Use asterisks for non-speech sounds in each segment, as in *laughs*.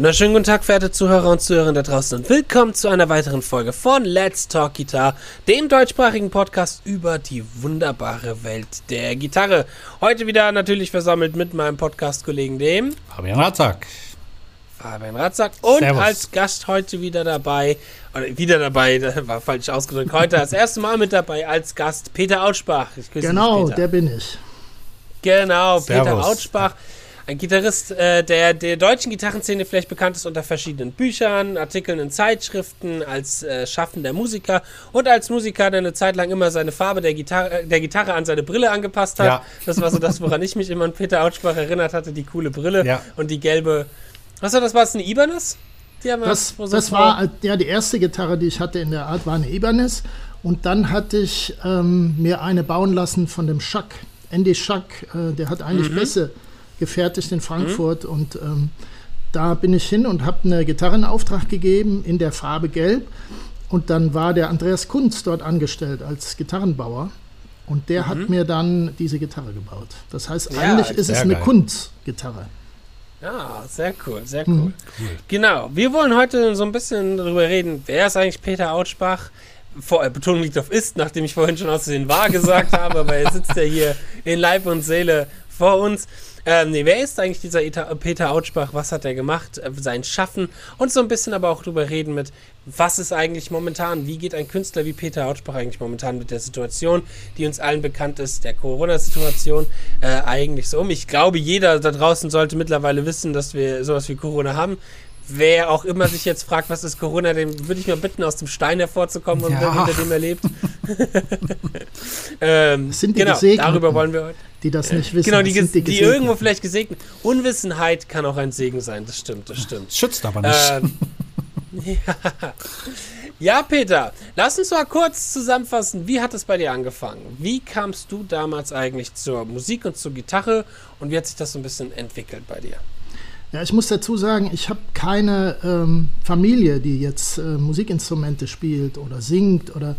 wunderschönen guten Tag, verehrte Zuhörer und Zuhörerinnen da draußen und willkommen zu einer weiteren Folge von Let's Talk Guitar, dem deutschsprachigen Podcast über die wunderbare Welt der Gitarre. Heute wieder natürlich versammelt mit meinem Podcast-Kollegen, dem Fabian Ratzak. Fabian Ratzak und Servus. als Gast heute wieder dabei, oder wieder dabei, *laughs* das war falsch ausgedrückt, heute das erste Mal mit dabei als Gast Peter Autschbach. genau, dich, der bin ich. Genau, Servus. Peter Autschbach. Ein Gitarrist, äh, der der deutschen Gitarrenszene vielleicht bekannt ist unter verschiedenen Büchern, Artikeln in Zeitschriften, als äh, schaffender Musiker und als Musiker, der eine Zeit lang immer seine Farbe der Gitarre, der Gitarre an seine Brille angepasst hat. Ja. Das war so das, woran ich mich immer an Peter Autschbach erinnert hatte, die coole Brille ja. und die gelbe. Was war das? War es eine Ibanez? das, das war ja die erste Gitarre, die ich hatte in der Art, war eine Ibanez. Und dann hatte ich ähm, mir eine bauen lassen von dem Schack. Andy Schack, äh, der hat eigentlich mhm. Bässe gefertigt in Frankfurt. Mhm. Und ähm, da bin ich hin und habe eine Gitarre in Auftrag gegeben in der Farbe Gelb. Und dann war der Andreas Kunz dort angestellt als Gitarrenbauer. Und der mhm. hat mir dann diese Gitarre gebaut. Das heißt, ja, eigentlich ist es eine Kunz-Gitarre. Ja, sehr cool, sehr cool. Mhm. Genau, wir wollen heute so ein bisschen darüber reden, wer ist eigentlich Peter Autschbach? Vor, äh, Betonung liegt auf ist, nachdem ich vorhin schon auszusehen war gesagt *laughs* habe, aber er sitzt ja hier in Leib und Seele vor uns. Ähm, nee, wer ist eigentlich dieser Eta Peter Autschbach? Was hat er gemacht? Äh, sein Schaffen und so ein bisschen aber auch drüber reden mit, was ist eigentlich momentan, wie geht ein Künstler wie Peter Autschbach eigentlich momentan mit der Situation, die uns allen bekannt ist, der Corona-Situation, äh, eigentlich so um? Ich glaube, jeder da draußen sollte mittlerweile wissen, dass wir sowas wie Corona haben. Wer auch immer sich jetzt fragt, was ist Corona, den würde ich mal bitten, aus dem Stein hervorzukommen und ja. hinter dem er lebt. *laughs* ähm, sind die genau, darüber wollen wir heute die das nicht wissen. Genau, die, die, die irgendwo vielleicht gesegnet. Unwissenheit kann auch ein Segen sein, das stimmt, das stimmt. Schützt aber nicht. Ähm, ja. *laughs* ja, Peter, lass uns mal kurz zusammenfassen, wie hat es bei dir angefangen? Wie kamst du damals eigentlich zur Musik und zur Gitarre und wie hat sich das so ein bisschen entwickelt bei dir? Ja, ich muss dazu sagen, ich habe keine ähm, Familie, die jetzt äh, Musikinstrumente spielt oder singt oder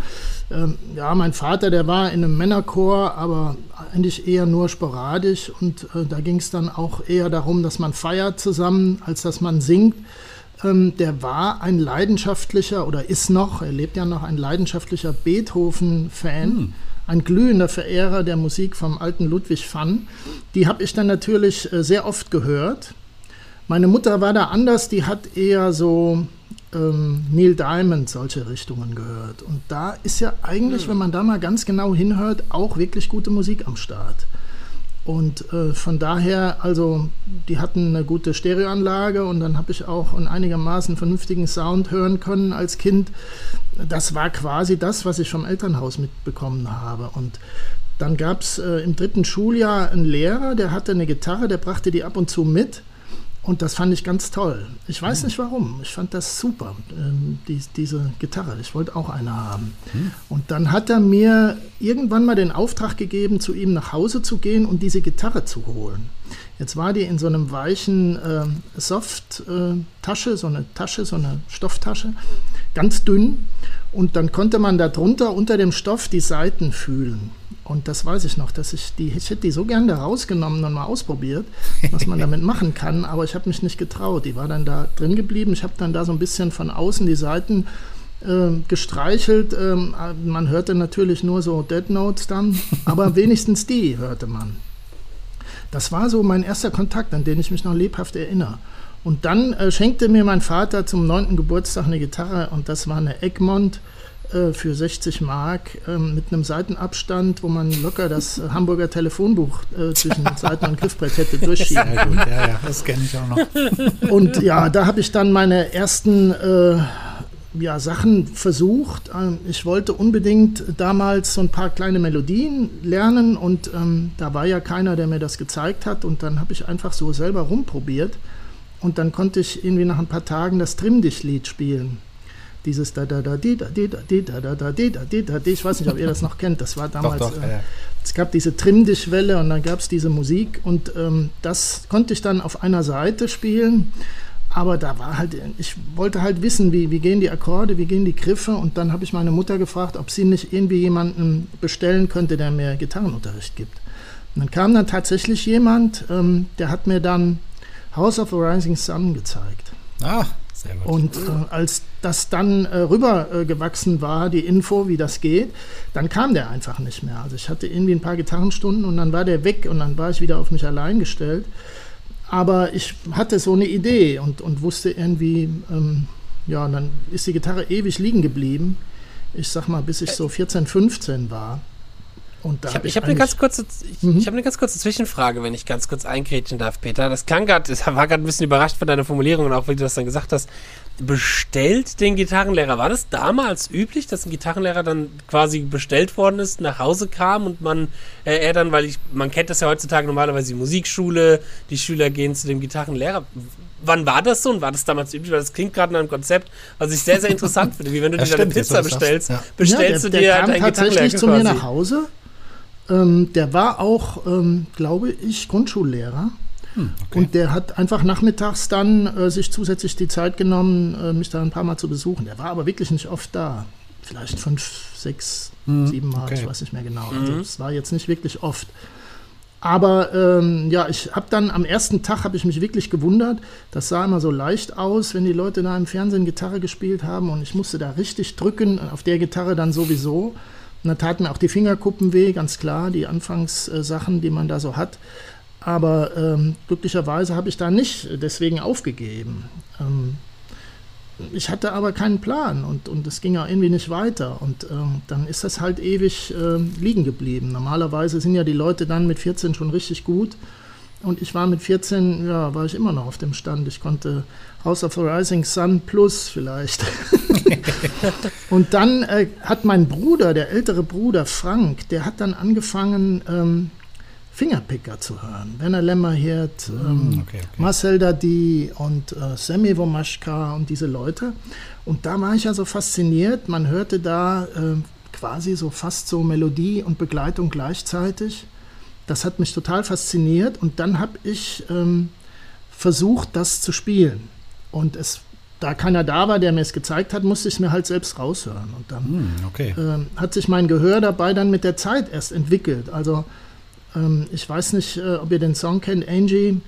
ähm, ja, mein Vater, der war in einem Männerchor, aber eigentlich eher nur sporadisch und äh, da ging es dann auch eher darum, dass man feiert zusammen, als dass man singt. Ähm, der war ein leidenschaftlicher oder ist noch, er lebt ja noch, ein leidenschaftlicher Beethoven-Fan. Hm ein glühender Verehrer der Musik vom alten Ludwig van. Die habe ich dann natürlich äh, sehr oft gehört meine Mutter war da anders, die hat eher so ähm, Neil Diamond, solche Richtungen gehört. Und da ist ja eigentlich, mhm. wenn man da mal ganz genau hinhört, auch wirklich gute Musik am Start. Und äh, von daher, also die hatten eine gute Stereoanlage und dann habe ich auch einen einigermaßen vernünftigen Sound hören können als Kind. Das war quasi das, was ich vom Elternhaus mitbekommen habe. Und dann gab es äh, im dritten Schuljahr einen Lehrer, der hatte eine Gitarre, der brachte die ab und zu mit. Und das fand ich ganz toll. Ich weiß mhm. nicht warum. Ich fand das super, ähm, die, diese Gitarre. Ich wollte auch eine haben. Mhm. Und dann hat er mir irgendwann mal den Auftrag gegeben, zu ihm nach Hause zu gehen und diese Gitarre zu holen. Jetzt war die in so einem weichen äh, Soft-Tasche, äh, so eine Tasche, so eine Stofftasche, ganz dünn. Und dann konnte man da drunter unter dem Stoff die Seiten fühlen. Und das weiß ich noch, dass ich die, ich hätte die so gern da rausgenommen und mal ausprobiert, was man *laughs* damit machen kann, aber ich habe mich nicht getraut. Die war dann da drin geblieben. Ich habe dann da so ein bisschen von außen die Seiten äh, gestreichelt. Ähm, man hörte natürlich nur so Dead Notes dann, *laughs* aber wenigstens die hörte man. Das war so mein erster Kontakt, an den ich mich noch lebhaft erinnere. Und dann äh, schenkte mir mein Vater zum neunten Geburtstag eine Gitarre und das war eine Egmont äh, für 60 Mark äh, mit einem Seitenabstand, wo man locker das äh, Hamburger Telefonbuch äh, zwischen Seiten und Griffbrett hätte *laughs* durchschieben können. Ja, ja, das kenne ich auch noch. *laughs* Und ja, da habe ich dann meine ersten äh, ja, Sachen versucht. Ähm, ich wollte unbedingt damals so ein paar kleine Melodien lernen und ähm, da war ja keiner, der mir das gezeigt hat und dann habe ich einfach so selber rumprobiert und dann konnte ich irgendwie nach ein paar Tagen das Trimm-Dich-Lied spielen. Dieses da da da di da di da di da da da di da di da di. Ich weiß nicht, ob ihr das noch kennt. Das war damals. Doch, doch, äh, ja. Es gab diese Trimm-Dich-Welle und dann gab es diese Musik und ähm, das konnte ich dann auf einer Seite spielen. Aber da war halt, ich wollte halt wissen, wie, wie gehen die Akkorde, wie gehen die Griffe. Und dann habe ich meine Mutter gefragt, ob sie nicht irgendwie jemanden bestellen könnte, der mir Gitarrenunterricht gibt. Und dann kam dann tatsächlich jemand, ähm, der hat mir dann House of the Rising Sun gezeigt. Ah. Und äh, als das dann äh, rübergewachsen äh, war, die Info, wie das geht, dann kam der einfach nicht mehr. Also ich hatte irgendwie ein paar Gitarrenstunden und dann war der weg und dann war ich wieder auf mich allein gestellt. Aber ich hatte so eine Idee und, und wusste irgendwie, ähm, ja, dann ist die Gitarre ewig liegen geblieben. Ich sag mal, bis ich so 14, 15 war. Ich habe hab eine ganz kurze, ich, mhm. ich habe eine ganz kurze Zwischenfrage, wenn ich ganz kurz eingrätschen darf, Peter. Das klang gerade, ich war gerade ein bisschen überrascht von deiner Formulierung und auch wie du das dann gesagt hast. Bestellt den Gitarrenlehrer. War das damals üblich, dass ein Gitarrenlehrer dann quasi bestellt worden ist, nach Hause kam und man, äh, er dann, weil ich, man kennt das ja heutzutage normalerweise die Musikschule, die Schüler gehen zu dem Gitarrenlehrer. Wann war das so und war das damals üblich? Weil das klingt gerade nach einem Konzept, was ich sehr, sehr interessant *laughs* finde. Wie wenn du dir deine Pizza bestellst, ja. bestellst ja, der, du dir der halt kam tatsächlich zu mir nach Hause ähm, der war auch, ähm, glaube ich, Grundschullehrer. Hm, okay. Und der hat einfach nachmittags dann äh, sich zusätzlich die Zeit genommen, äh, mich da ein paar Mal zu besuchen. Der war aber wirklich nicht oft da. Vielleicht fünf, sechs, hm, sieben Mal, okay. ich weiß nicht mehr genau. Also es war jetzt nicht wirklich oft. Aber ähm, ja, ich habe dann am ersten Tag habe ich mich wirklich gewundert. Das sah immer so leicht aus, wenn die Leute da im Fernsehen Gitarre gespielt haben und ich musste da richtig drücken, auf der Gitarre dann sowieso. Und da taten auch die Fingerkuppen weh, ganz klar, die Anfangssachen, die man da so hat. Aber ähm, glücklicherweise habe ich da nicht deswegen aufgegeben. Ähm, ich hatte aber keinen Plan und, und es ging ja irgendwie nicht weiter. Und ähm, dann ist das halt ewig äh, liegen geblieben. Normalerweise sind ja die Leute dann mit 14 schon richtig gut. Und ich war mit 14, ja, war ich immer noch auf dem Stand. Ich konnte House of the Rising Sun Plus vielleicht. *laughs* und dann äh, hat mein Bruder, der ältere Bruder Frank, der hat dann angefangen, ähm, Fingerpicker zu hören. Werner Lämmerhirt, hm, ähm, okay, okay. Marcel Dadi und äh, Semi Womaschka und diese Leute. Und da war ich ja so fasziniert. Man hörte da äh, quasi so fast so Melodie und Begleitung gleichzeitig. Das hat mich total fasziniert und dann habe ich ähm, versucht, das zu spielen. Und es, da keiner da war, der mir es gezeigt hat, musste ich es mir halt selbst raushören. Und dann hm, okay. ähm, hat sich mein Gehör dabei dann mit der Zeit erst entwickelt. Also ähm, ich weiß nicht, äh, ob ihr den Song kennt, Angie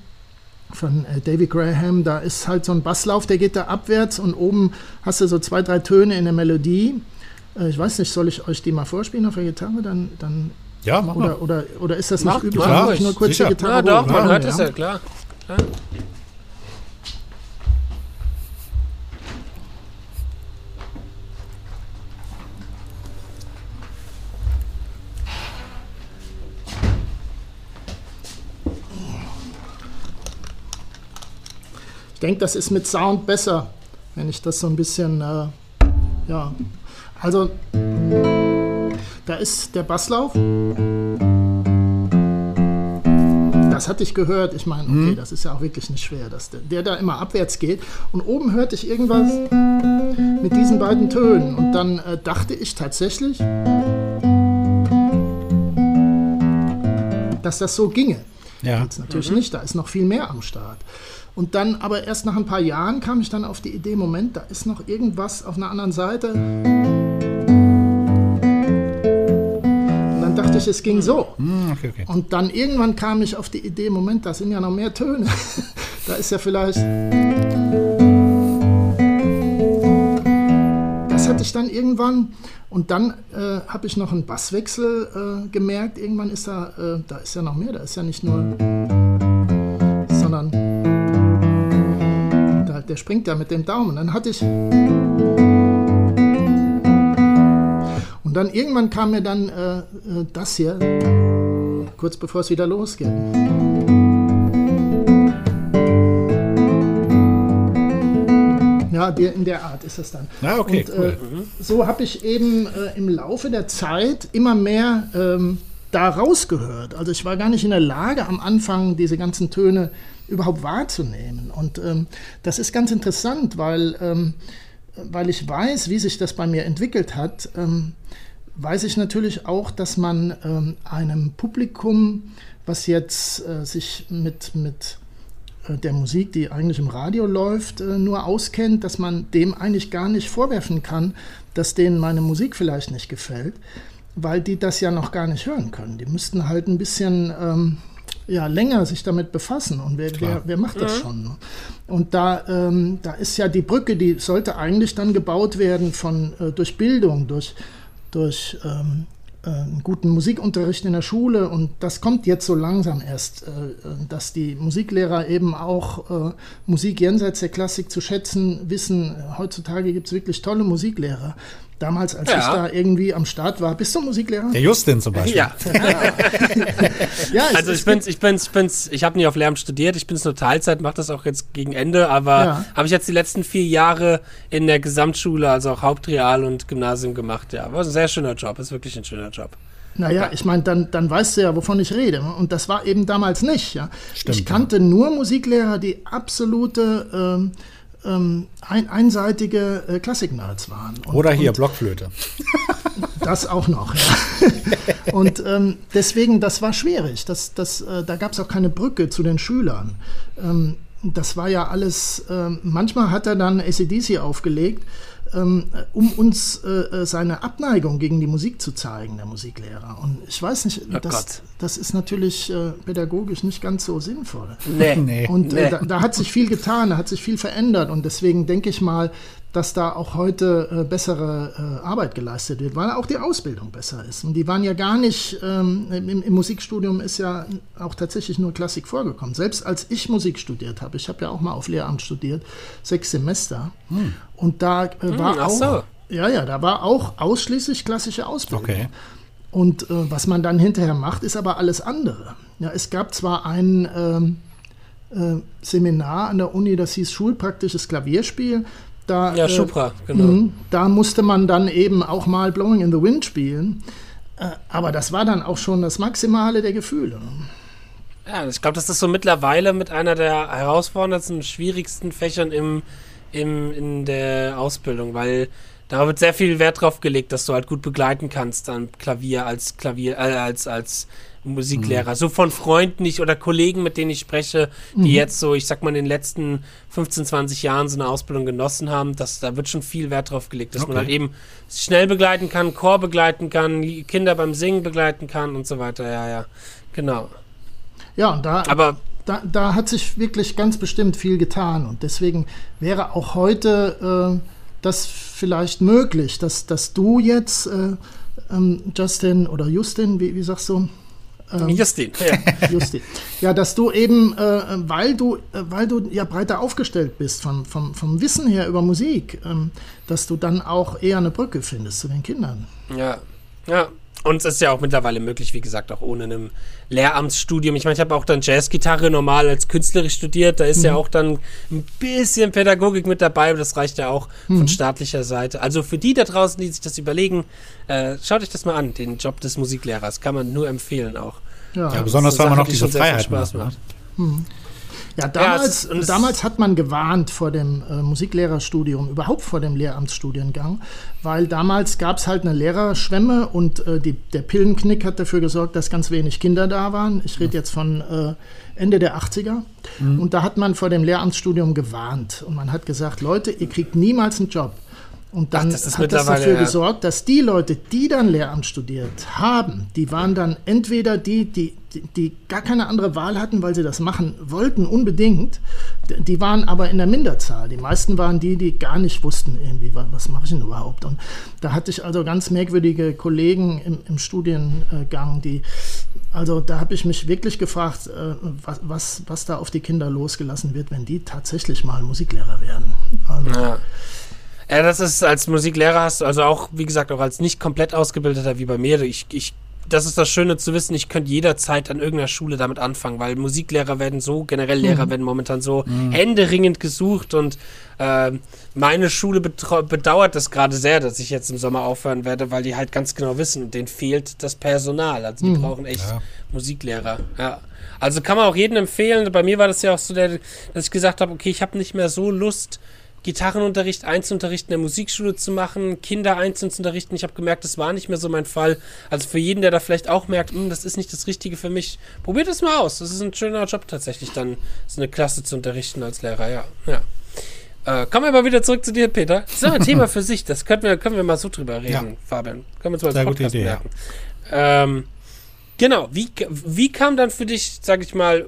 von äh, David Graham. Da ist halt so ein Basslauf, der geht da abwärts und oben hast du so zwei, drei Töne in der Melodie. Äh, ich weiß nicht, soll ich euch die mal vorspielen auf der Gitarre? Dann, dann ja, mach oder, oder, oder ist das mach, nicht üblich? Mach, ich nur kurz sicher. die Gitarre Ja, doch, man hört es ja, klar. klar. Denke, das ist mit Sound besser, wenn ich das so ein bisschen, äh, ja, also da ist der Basslauf. Das hatte ich gehört. Ich meine, okay, mhm. das ist ja auch wirklich nicht schwer, dass der, der, da immer abwärts geht. Und oben hörte ich irgendwas mit diesen beiden Tönen. Und dann äh, dachte ich tatsächlich, dass das so ginge. Ja. Jetzt natürlich mhm. nicht, da ist noch viel mehr am Start. Und dann, aber erst nach ein paar Jahren kam ich dann auf die Idee, Moment, da ist noch irgendwas auf einer anderen Seite. dachte ich, es ging so. Hm, okay, okay. Und dann irgendwann kam ich auf die Idee, Moment, da sind ja noch mehr Töne. *laughs* da ist ja vielleicht... Das hatte ich dann irgendwann und dann äh, habe ich noch einen Basswechsel äh, gemerkt. Irgendwann ist da, äh, da ist ja noch mehr, da ist ja nicht nur, sondern der springt ja mit dem Daumen. Dann hatte ich Und dann irgendwann kam mir dann äh, äh, das hier, kurz bevor es wieder losgeht. Ja, in der Art ist es dann. Ah, okay, Und, äh, cool. äh, so habe ich eben äh, im Laufe der Zeit immer mehr ähm, da rausgehört. Also ich war gar nicht in der Lage, am Anfang diese ganzen Töne überhaupt wahrzunehmen. Und ähm, das ist ganz interessant, weil ähm, weil ich weiß, wie sich das bei mir entwickelt hat, ähm, weiß ich natürlich auch, dass man ähm, einem Publikum, was jetzt äh, sich mit, mit äh, der Musik, die eigentlich im Radio läuft, äh, nur auskennt, dass man dem eigentlich gar nicht vorwerfen kann, dass denen meine Musik vielleicht nicht gefällt, weil die das ja noch gar nicht hören können. Die müssten halt ein bisschen ähm, ja länger sich damit befassen und wer, wer, wer macht das mhm. schon? Ne? Und da, ähm, da ist ja die Brücke, die sollte eigentlich dann gebaut werden von äh, durch Bildung, durch, durch ähm, äh, einen guten Musikunterricht in der Schule und das kommt jetzt so langsam erst, äh, dass die Musiklehrer eben auch äh, Musik jenseits der Klassik zu schätzen wissen. Heutzutage gibt es wirklich tolle Musiklehrer. Damals, als ja. ich da irgendwie am Start war, bist du Musiklehrer? Der Justin zum Beispiel. Ja. *laughs* ja *laughs* also ich bin's, ich bin's, ich bin's, ich habe nie auf Lehramt studiert, ich bin nur Teilzeit, mache das auch jetzt gegen Ende, aber ja. habe ich jetzt die letzten vier Jahre in der Gesamtschule, also auch Hauptreal und Gymnasium gemacht. Ja, war ein sehr schöner Job, ist wirklich ein schöner Job. Naja, ich meine, dann, dann weißt du ja, wovon ich rede. Und das war eben damals nicht. Ja. Stimmt, ich kannte ja. nur Musiklehrer, die absolute ähm, ähm, ein, einseitige äh, Klassiknerds waren. Und, Oder hier und, Blockflöte. *laughs* Das auch noch, ja. *laughs* Und ähm, deswegen, das war schwierig. Das, das, äh, da gab es auch keine Brücke zu den Schülern. Ähm, das war ja alles, äh, manchmal hat er dann ACDC aufgelegt ähm, um uns äh, äh, seine Abneigung gegen die Musik zu zeigen, der Musiklehrer. Und ich weiß nicht, oh das, das, ist natürlich äh, pädagogisch nicht ganz so sinnvoll. Nee, nee. Und äh, nee. Da, da, hat sich viel getan, da hat sich viel verändert. Und deswegen denke ich mal, dass da auch heute äh, bessere äh, Arbeit geleistet wird, weil auch die Ausbildung besser ist. Und die waren ja gar nicht, ähm, im, im, Musikstudium ist ja auch tatsächlich nur Klassik vorgekommen. Selbst als ich Musik studiert habe, ich habe ja auch mal auf Lehramt studiert, sechs Semester. Hm. Und da äh, hm, war hm, auch, so. ja, ja, da war auch ausschließlich klassische Ausbildung. Okay. Und äh, was man dann hinterher macht, ist aber alles andere. Ja, es gab zwar ein ähm, äh, Seminar an der Uni, das hieß Schulpraktisches Klavierspiel. Da, ja, Schupra, äh, genau. Mh, da musste man dann eben auch mal Blowing in the Wind spielen. Äh, aber das war dann auch schon das Maximale der Gefühle. Ja, ich glaube, das ist so mittlerweile mit einer der herausforderndsten, schwierigsten Fächern im, im, in der Ausbildung, weil da wird sehr viel Wert drauf gelegt, dass du halt gut begleiten kannst am Klavier als Klavier, äh, als, als Musiklehrer. Mhm. So von Freunden ich, oder Kollegen, mit denen ich spreche, die mhm. jetzt so, ich sag mal, in den letzten 15, 20 Jahren so eine Ausbildung genossen haben, dass da wird schon viel Wert drauf gelegt, dass okay. man halt eben schnell begleiten kann, Chor begleiten kann, Kinder beim Singen begleiten kann und so weiter. Ja, ja. Genau. Ja, und da. Aber da, da hat sich wirklich ganz bestimmt viel getan und deswegen wäre auch heute äh, das vielleicht möglich, dass, dass du jetzt, äh, ähm, Justin oder Justin, wie, wie sagst du? Ähm, Justin, ja. *laughs* Justin. Ja, dass du eben, äh, weil du, äh, weil du ja breiter aufgestellt bist vom, vom, vom Wissen her über Musik, ähm, dass du dann auch eher eine Brücke findest zu den Kindern. Ja, ja. Und es ist ja auch mittlerweile möglich, wie gesagt, auch ohne einem Lehramtsstudium. Ich meine, ich habe auch dann Jazzgitarre normal als künstlerisch studiert. Da ist mhm. ja auch dann ein bisschen Pädagogik mit dabei, aber das reicht ja auch mhm. von staatlicher Seite. Also für die da draußen, die sich das überlegen, äh, schaut euch das mal an, den Job des Musiklehrers. Kann man nur empfehlen auch. Ja, ja besonders, weil man noch diese Freiheit Spaß macht. Ne? Mhm. Ja, damals, ja, damals hat man gewarnt vor dem äh, Musiklehrerstudium, überhaupt vor dem Lehramtsstudiengang, weil damals gab es halt eine Lehrerschwemme und äh, die, der Pillenknick hat dafür gesorgt, dass ganz wenig Kinder da waren. Ich rede jetzt von äh, Ende der 80er. Mhm. Und da hat man vor dem Lehramtsstudium gewarnt und man hat gesagt, Leute, ihr kriegt niemals einen Job. Und dann Ach, das hat das dafür ja. gesorgt, dass die Leute, die dann Lehramt studiert haben, die waren dann entweder die, die, die, gar keine andere Wahl hatten, weil sie das machen wollten, unbedingt. Die waren aber in der Minderzahl. Die meisten waren die, die gar nicht wussten, irgendwie, was, was mache ich denn überhaupt. Und da hatte ich also ganz merkwürdige Kollegen im, im Studiengang, die, also da habe ich mich wirklich gefragt, äh, was, was, was da auf die Kinder losgelassen wird, wenn die tatsächlich mal Musiklehrer werden. Also, ja. Ja, das ist als Musiklehrer hast du, also auch, wie gesagt, auch als nicht komplett ausgebildeter wie bei mir. Ich, ich, das ist das Schöne zu wissen, ich könnte jederzeit an irgendeiner Schule damit anfangen, weil Musiklehrer werden so, generell Lehrer mhm. werden momentan so mhm. händeringend gesucht und äh, meine Schule bedauert das gerade sehr, dass ich jetzt im Sommer aufhören werde, weil die halt ganz genau wissen, denen fehlt das Personal. Also die mhm. brauchen echt ja. Musiklehrer. Ja. Also kann man auch jedem empfehlen. Bei mir war das ja auch so, der, dass ich gesagt habe, okay, ich habe nicht mehr so Lust, Gitarrenunterricht Einzelunterricht in der Musikschule zu machen, Kinder einzeln zu unterrichten. Ich habe gemerkt, das war nicht mehr so mein Fall. Also für jeden, der da vielleicht auch merkt, hm, das ist nicht das Richtige für mich, probiert es mal aus. Das ist ein schöner Job tatsächlich, dann so eine Klasse zu unterrichten als Lehrer, ja. ja. Äh, kommen wir mal wieder zurück zu dir, Peter. Das ist ein *laughs* Thema für sich, das können wir, können wir mal so drüber reden, ja. Fabian. Können wir uns mal als Podcast Idee, merken. Ja. Ähm, Genau, wie, wie kam dann für dich, sag ich mal,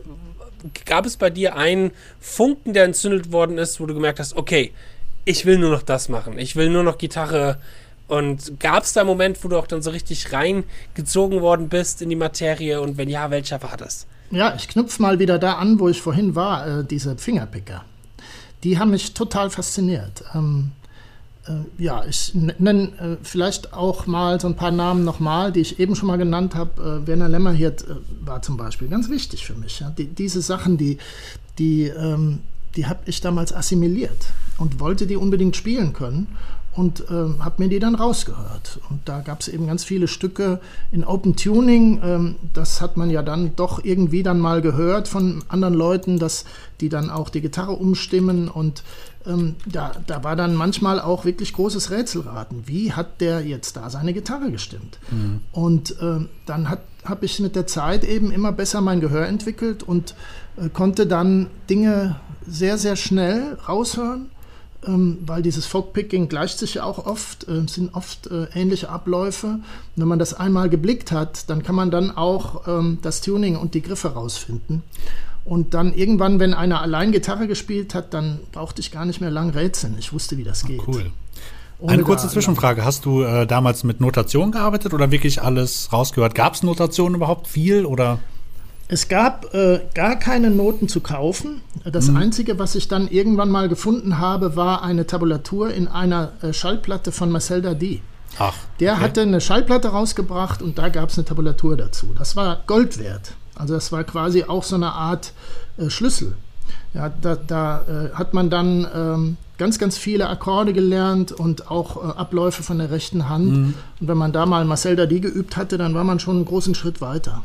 gab es bei dir einen Funken, der entzündet worden ist, wo du gemerkt hast, okay, ich will nur noch das machen, ich will nur noch Gitarre. Und gab es da einen Moment, wo du auch dann so richtig reingezogen worden bist in die Materie? Und wenn ja, welcher war das? Ja, ich knüpfe mal wieder da an, wo ich vorhin war, äh, diese Fingerpicker. Die haben mich total fasziniert. Ähm, äh, ja, ich nenne äh, vielleicht auch mal so ein paar Namen nochmal, die ich eben schon mal genannt habe. Äh, Werner Lämmerhirt äh, war zum Beispiel ganz wichtig für mich. Ja. Die, diese Sachen, die, die, ähm, die habe ich damals assimiliert und wollte die unbedingt spielen können und ähm, habe mir die dann rausgehört. Und da gab es eben ganz viele Stücke in Open Tuning. Ähm, das hat man ja dann doch irgendwie dann mal gehört von anderen Leuten, dass die dann auch die Gitarre umstimmen. Und ähm, da, da war dann manchmal auch wirklich großes Rätselraten. Wie hat der jetzt da seine Gitarre gestimmt? Mhm. Und ähm, dann habe ich mit der Zeit eben immer besser mein Gehör entwickelt und äh, konnte dann Dinge sehr, sehr schnell raushören ähm, weil dieses Folkpicking gleicht sich ja auch oft, äh, sind oft äh, ähnliche Abläufe. Und wenn man das einmal geblickt hat, dann kann man dann auch ähm, das Tuning und die Griffe rausfinden. Und dann irgendwann, wenn einer allein Gitarre gespielt hat, dann brauchte ich gar nicht mehr lang rätseln. Ich wusste, wie das oh, geht. Cool. Ohne Eine kurze Zwischenfrage. Hast du äh, damals mit Notation gearbeitet oder wirklich alles rausgehört? Gab es Notation überhaupt viel oder? Es gab äh, gar keine Noten zu kaufen. Das mhm. Einzige, was ich dann irgendwann mal gefunden habe, war eine Tabulatur in einer äh, Schallplatte von Marcel Dadi. Ach, Der okay. hatte eine Schallplatte rausgebracht und da gab es eine Tabulatur dazu. Das war Gold wert. Also das war quasi auch so eine Art äh, Schlüssel. Ja, da, da äh, hat man dann ähm, ganz, ganz viele Akkorde gelernt und auch äh, Abläufe von der rechten Hand. Mhm. Und wenn man da mal Marcel Dadi geübt hatte, dann war man schon einen großen Schritt weiter.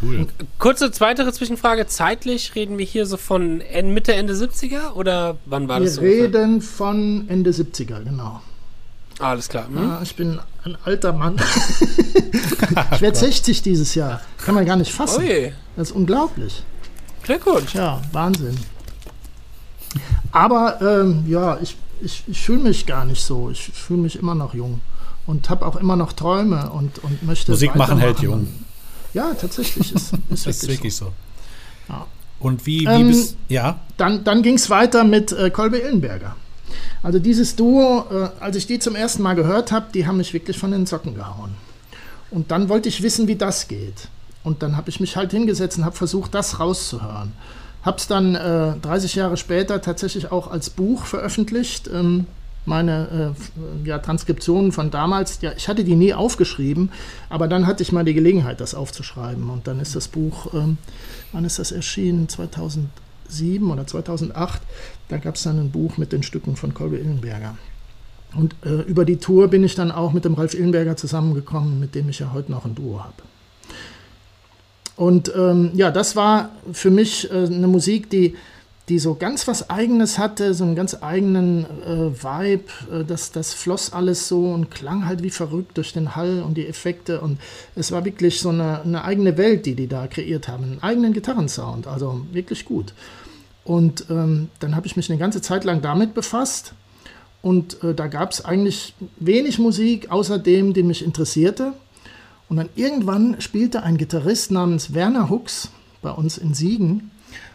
Cool. Kurze weitere Zwischenfrage. Zeitlich reden wir hier so von Mitte, Ende 70er oder wann war wir das? Wir reden von Ende 70er, genau. Alles klar. Hm? Ja, ich bin ein alter Mann. *laughs* ich werde 60 dieses Jahr. Kann man gar nicht fassen. Ui. Das ist unglaublich. Glückwunsch. Ja, Wahnsinn. Aber ähm, ja, ich, ich, ich fühle mich gar nicht so. Ich fühle mich immer noch jung und habe auch immer noch Träume und, und möchte. Musik machen hält jung. Ja, tatsächlich. Ist, *laughs* ist das ist wirklich so. so. Ja. Und wie, wie ähm, bist Ja. Dann, dann ging es weiter mit äh, Kolbe Illenberger. Also dieses Duo, äh, als ich die zum ersten Mal gehört habe, die haben mich wirklich von den Socken gehauen. Und dann wollte ich wissen, wie das geht. Und dann habe ich mich halt hingesetzt und habe versucht, das rauszuhören. Habe es dann äh, 30 Jahre später tatsächlich auch als Buch veröffentlicht. Ähm, meine äh, ja, Transkriptionen von damals, ja, ich hatte die nie aufgeschrieben, aber dann hatte ich mal die Gelegenheit, das aufzuschreiben. Und dann ist das Buch, ähm, wann ist das erschienen? 2007 oder 2008. Da gab es dann ein Buch mit den Stücken von Kolbe Illenberger. Und äh, über die Tour bin ich dann auch mit dem Ralf Illenberger zusammengekommen, mit dem ich ja heute noch ein Duo habe. Und ähm, ja, das war für mich äh, eine Musik, die die so ganz was Eigenes hatte, so einen ganz eigenen äh, Vibe. Äh, das, das floss alles so und klang halt wie verrückt durch den Hall und die Effekte. Und es war wirklich so eine, eine eigene Welt, die die da kreiert haben. Einen eigenen Gitarrensound, also wirklich gut. Und ähm, dann habe ich mich eine ganze Zeit lang damit befasst. Und äh, da gab es eigentlich wenig Musik, außer dem, die mich interessierte. Und dann irgendwann spielte ein Gitarrist namens Werner Hux bei uns in Siegen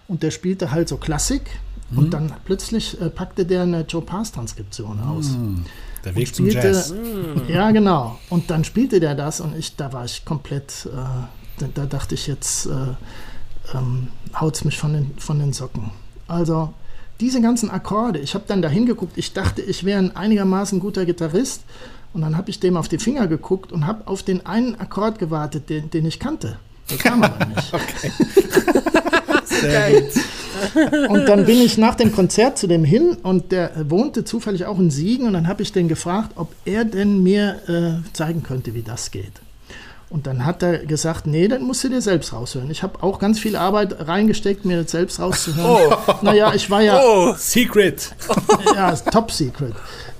und der spielte halt so Klassik mhm. und dann plötzlich äh, packte der eine Joe Pass-Transkription aus. Mhm. Der Weg spielte, zum Jazz. Ja, genau. Und dann spielte der das und ich, da war ich komplett, äh, da, da, dachte ich jetzt, äh, ähm, haut's mich von den, von den Socken. Also diese ganzen Akkorde, ich habe dann da hingeguckt, ich dachte, ich wäre ein einigermaßen guter Gitarrist und dann habe ich dem auf die Finger geguckt und habe auf den einen Akkord gewartet, den, den ich kannte. Der kam aber *laughs* nicht. okay. *laughs* Sehr gut. Und dann bin ich nach dem Konzert zu dem hin und der wohnte zufällig auch in Siegen und dann habe ich den gefragt, ob er denn mir äh, zeigen könnte, wie das geht. Und dann hat er gesagt, nee, dann musst du dir selbst raushören. Ich habe auch ganz viel Arbeit reingesteckt, mir das selbst rauszuhören. Oh. Naja, ich war ja... Oh, Secret. Ja, Top Secret.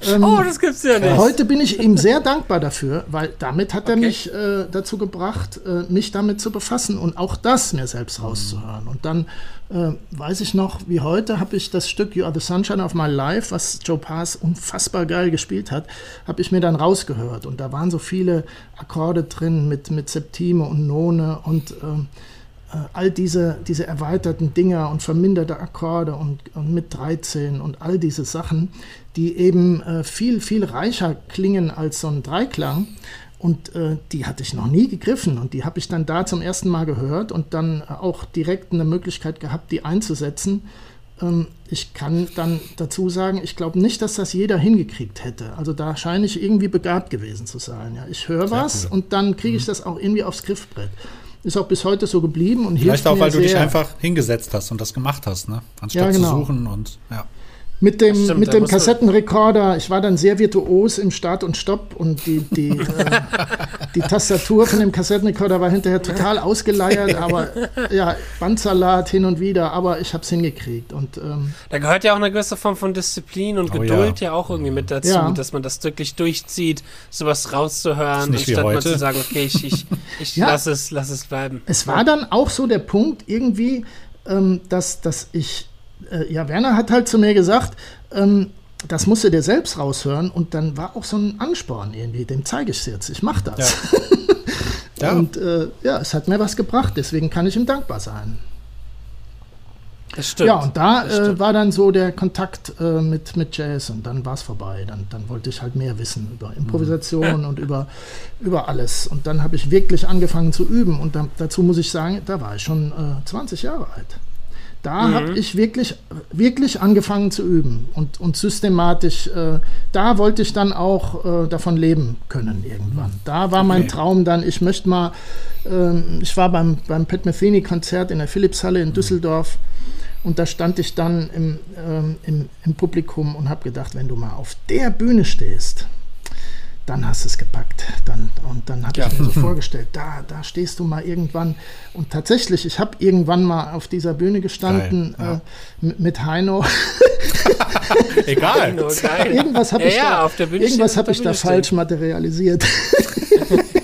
Ähm, oh, das gibt's ja nicht. Heute bin ich ihm sehr dankbar dafür, weil damit hat er Okay. mich äh, dazu gebracht, äh, mich damit zu befassen und auch das mir selbst rauszuhören. Und dann äh, weiß ich noch, wie heute habe ich das Stück You Are the Sunshine of My Life, was Joe Pass unfassbar geil gespielt hat, habe ich mir dann rausgehört. Und da waren so viele Akkorde drin mit, mit Septime und None und ähm, äh, all diese, diese erweiterten Dinger und verminderte Akkorde und, und mit 13 und all diese Sachen, die eben äh, viel, viel reicher klingen als so ein Dreiklang. Und äh, die hatte ich noch nie gegriffen und die habe ich dann da zum ersten Mal gehört und dann äh, auch direkt eine Möglichkeit gehabt, die einzusetzen. Ähm, ich kann dann dazu sagen, ich glaube nicht, dass das jeder hingekriegt hätte. Also da scheine ich irgendwie begabt gewesen zu sein. Ja. Ich höre was cool. und dann kriege ich das auch irgendwie aufs Griffbrett. Ist auch bis heute so geblieben und Vielleicht auch, weil du dich einfach hingesetzt hast und das gemacht hast, ne? Anstatt Ja, genau. zu suchen und ja. Mit dem, Stimmt, mit dem Kassettenrekorder, ich war dann sehr virtuos im Start und Stopp und die, die, *laughs* äh, die Tastatur von dem Kassettenrekorder war hinterher total ausgeleiert, aber ja, Bandsalat hin und wieder, aber ich habe es hingekriegt. Und ähm, Da gehört ja auch eine gewisse Form von Disziplin und Oh Geduld ja. auch irgendwie mit dazu, Ja. dass man das wirklich durchzieht, sowas rauszuhören, anstatt mal zu sagen, okay, ich, ich, *laughs* ich Ja. lass, es, lass es bleiben. es war dann auch so der Punkt irgendwie, ähm, dass, dass ich, äh, ja, Werner hat halt zu mir gesagt, ähm, das musst du dir selbst raushören und dann war auch so ein Ansporn irgendwie, dem zeige ich es jetzt, ich mache das. *laughs* Ja. Und äh, ja, es hat mir was gebracht, deswegen kann ich ihm dankbar sein. Das stimmt. Ja, und da äh, war dann so der Kontakt äh, mit, mit Jazz und dann war es vorbei. Dann, dann wollte ich halt mehr wissen über Improvisation und über, über alles. Und dann habe ich wirklich angefangen zu üben und da, dazu muss ich sagen, da war ich schon äh, 20 Jahre alt. Da Mhm. habe ich wirklich, wirklich angefangen zu üben und, und systematisch, äh, da wollte ich dann auch äh, davon leben können irgendwann. Da war mein Okay. Traum dann, ich möchte mal, ähm, ich war beim, beim Pat Metheny-Konzert in der Philipshalle in Düsseldorf und da stand ich dann im, ähm, im, im Publikum und habe gedacht, wenn du mal auf der Bühne stehst, dann hast du es gepackt. Dann, und dann habe Ja. ich mir so *laughs* vorgestellt, da, da stehst du mal irgendwann. Und tatsächlich, ich habe irgendwann mal auf dieser Bühne gestanden Geil, ja. äh, mit, Heino. *laughs* Egal. Geil. Irgendwas habe Ja, ich, ja, da, auf der Bühne irgendwas hab ich da falsch materialisiert. *laughs*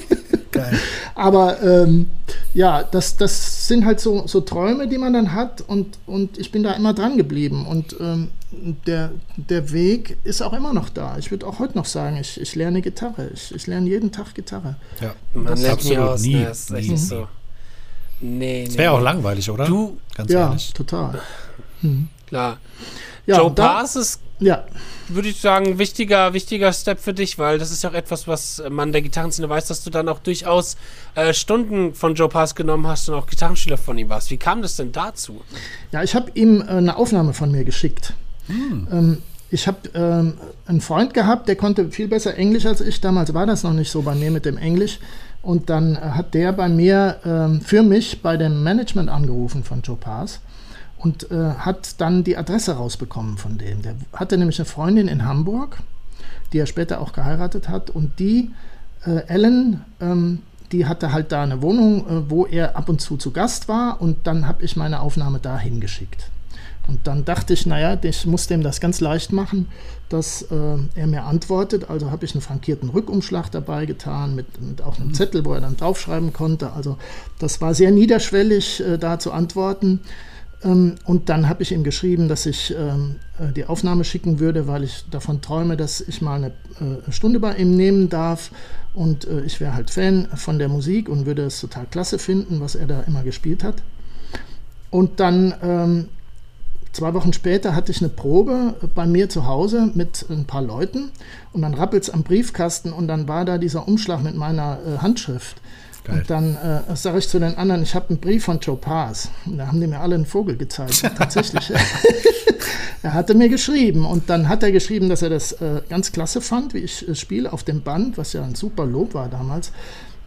*laughs* Aber ähm, ja, das, das sind halt so, so Träume, die man dann hat und, und ich bin da immer dran geblieben und ähm, der, der Weg ist auch immer noch da. Ich würde auch heute noch sagen, ich, ich lerne Gitarre. Ich, ich lerne jeden Tag Gitarre. Ja. Man Das lernt nie absolut aus, nie, ne? Das ist echt nie. nicht so. Nee, Das nee. wäre auch nee. langweilig, oder? Du, Ganz ja, ehrlich. total. klar. Ja, Joe da, Pass ist ja, würde ich sagen, wichtiger, wichtiger Step für dich, weil das ist ja auch etwas, was man der Gitarrenszene weiß, dass du dann auch durchaus äh, Stunden von Joe Pass genommen hast und auch Gitarrenschüler von ihm warst. Wie kam das denn dazu? ja, ich habe ihm äh, eine Aufnahme von mir geschickt. Ähm, ich habe ähm, einen Freund gehabt, der konnte viel besser Englisch als ich. Damals war das noch nicht so bei mir mit dem Englisch. Und dann äh, hat der bei mir ähm, für mich bei dem Management angerufen von Joe Pass und äh, hat dann die Adresse rausbekommen von dem. Der hatte nämlich eine Freundin in Hamburg, die er später auch geheiratet hat. Und die, äh, Ellen, ähm, die hatte halt da eine Wohnung, äh, wo er ab und zu zu Gast war. Und dann habe ich meine Aufnahme da hingeschickt. Und dann dachte ich, naja, ich muss dem das ganz leicht machen, dass äh, er mir antwortet. Also habe ich einen frankierten Rückumschlag dabei getan, mit, mit auch einem Zettel, wo er dann draufschreiben konnte. Also das war sehr niederschwellig, äh, da zu antworten. Ähm, und dann habe ich ihm geschrieben, dass ich ähm, äh, die Aufnahme schicken würde, weil ich davon träume, dass ich mal eine äh, Stunde bei ihm nehmen darf. Und äh, ich wäre halt Fan von der Musik und würde es total klasse finden, was er da immer gespielt hat. Und dann ähm, zwei Wochen später hatte ich eine Probe bei mir zu Hause mit ein paar Leuten und dann rappelt es am Briefkasten und dann war da dieser Umschlag mit meiner Handschrift. Geil. Und dann äh, sage ich zu den anderen, ich habe einen Brief von Joe Pass. Und da haben die mir alle einen Vogel gezeigt. *laughs* Tatsächlich, *laughs* er hatte mir geschrieben und dann hat er geschrieben, dass er das äh, ganz klasse fand, wie ich äh, spiele auf dem Band, was ja ein super Lob war damals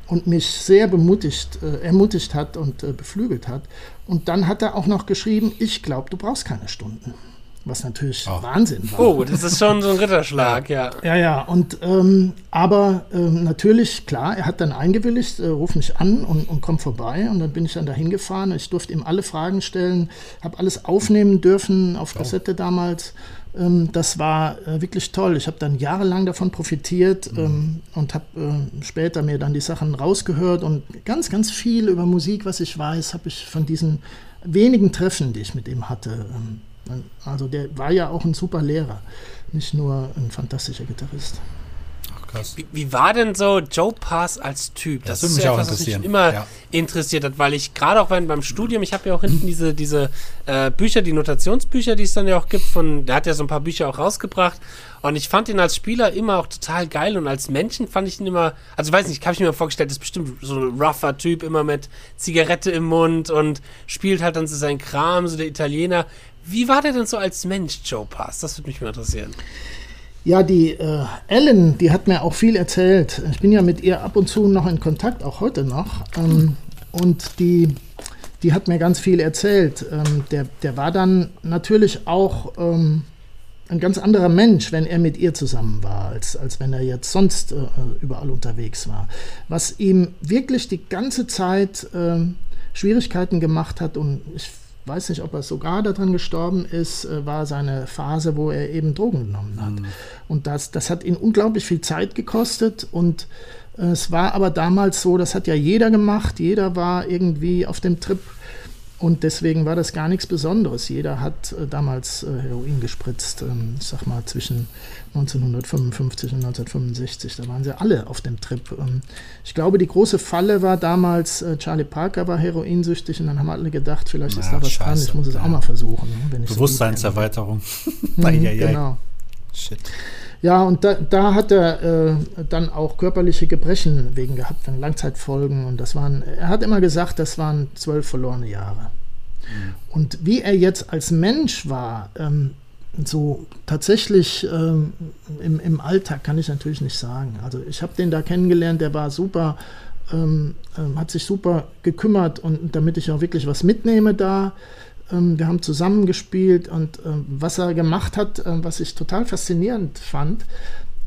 und mich sehr bemutigt, äh, ermutigt hat und äh, beflügelt hat. Und dann hat er auch noch geschrieben, ich glaube, du brauchst keine Stunden. Was natürlich Oh. Wahnsinn war. Oh, das ist schon so ein Ritterschlag, ja. Ja, ja, und ähm, aber ähm, natürlich, klar, er hat dann eingewilligt, äh, ruf mich an und, und komm vorbei. Und dann bin ich dann dahin gefahren. Ich durfte ihm alle Fragen stellen, habe alles aufnehmen dürfen auf Kassette damals. Ähm, das war äh, wirklich toll. Ich habe dann jahrelang davon profitiert mhm. ähm, und habe äh, später mir dann die Sachen rausgehört und ganz, ganz viel über Musik, was ich weiß, habe ich von diesen wenigen Treffen, die ich mit ihm hatte. Also der war ja auch ein super Lehrer, nicht nur ein fantastischer Gitarrist krass. Wie, wie, war denn so Joe Pass als Typ? Das, das ist ja etwas, was mich immer ja. interessiert hat, weil ich gerade auch wenn, beim Studium, ich habe ja auch hinten diese, diese äh, Bücher, die Notationsbücher, die es dann ja auch gibt, von, der hat ja so ein paar Bücher auch rausgebracht. Und ich fand ihn als Spieler immer auch total geil und als Menschen fand ich ihn immer, also ich weiß nicht, habe ich mir vorgestellt, ist bestimmt so ein rougher Typ, immer mit Zigarette im Mund und spielt halt dann so seinen Kram, so der Italiener. Wie war der denn so als Mensch, Joe Pass? Das würde mich mal interessieren. Ja, die äh, Ellen, die hat mir auch viel erzählt. Ich bin ja mit ihr ab und zu noch in Kontakt, auch heute noch. Ähm, und die, die hat mir ganz viel erzählt. Ähm, der, der war dann natürlich auch ähm, ein ganz anderer Mensch, wenn er mit ihr zusammen war, als, als wenn er jetzt sonst äh, überall unterwegs war. Was ihm wirklich die ganze Zeit äh, Schwierigkeiten gemacht hat und ich weiß nicht, ob er sogar daran gestorben ist, äh, war seine Phase, wo er eben Drogen genommen hat. Mhm. Und das, das hat ihn unglaublich viel Zeit gekostet und äh, es war aber damals so, das hat ja jeder gemacht, jeder war irgendwie auf dem Trip und deswegen war das gar nichts Besonderes. Jeder hat äh, damals äh, Heroin gespritzt, ähm, ich sag mal zwischen 1955 und 1965. Da waren sie alle auf dem Trip. Ähm, ich glaube, die große Falle war damals, äh, Charlie Parker war heroinsüchtig und dann haben alle gedacht, vielleicht ist da was scheiße. dran, ich muss es ja. auch mal versuchen. Ne, Bewusstseinserweiterung. *laughs* So hm, genau. Shit. Ja, und da, da hat er äh, dann auch körperliche Gebrechen wegen gehabt, von Langzeitfolgen. Und das waren, er hat immer gesagt, das waren zwölf verlorene Jahre. Mhm. Und wie er jetzt als Mensch war, ähm, so tatsächlich ähm, im, im Alltag kann ich natürlich nicht sagen. Also ich habe den da kennengelernt, der war super, ähm, ähm hat sich super gekümmert und damit ich auch wirklich was mitnehme da. Ähm, wir haben zusammengespielt und ähm, was er gemacht hat, äh, was ich total faszinierend fand,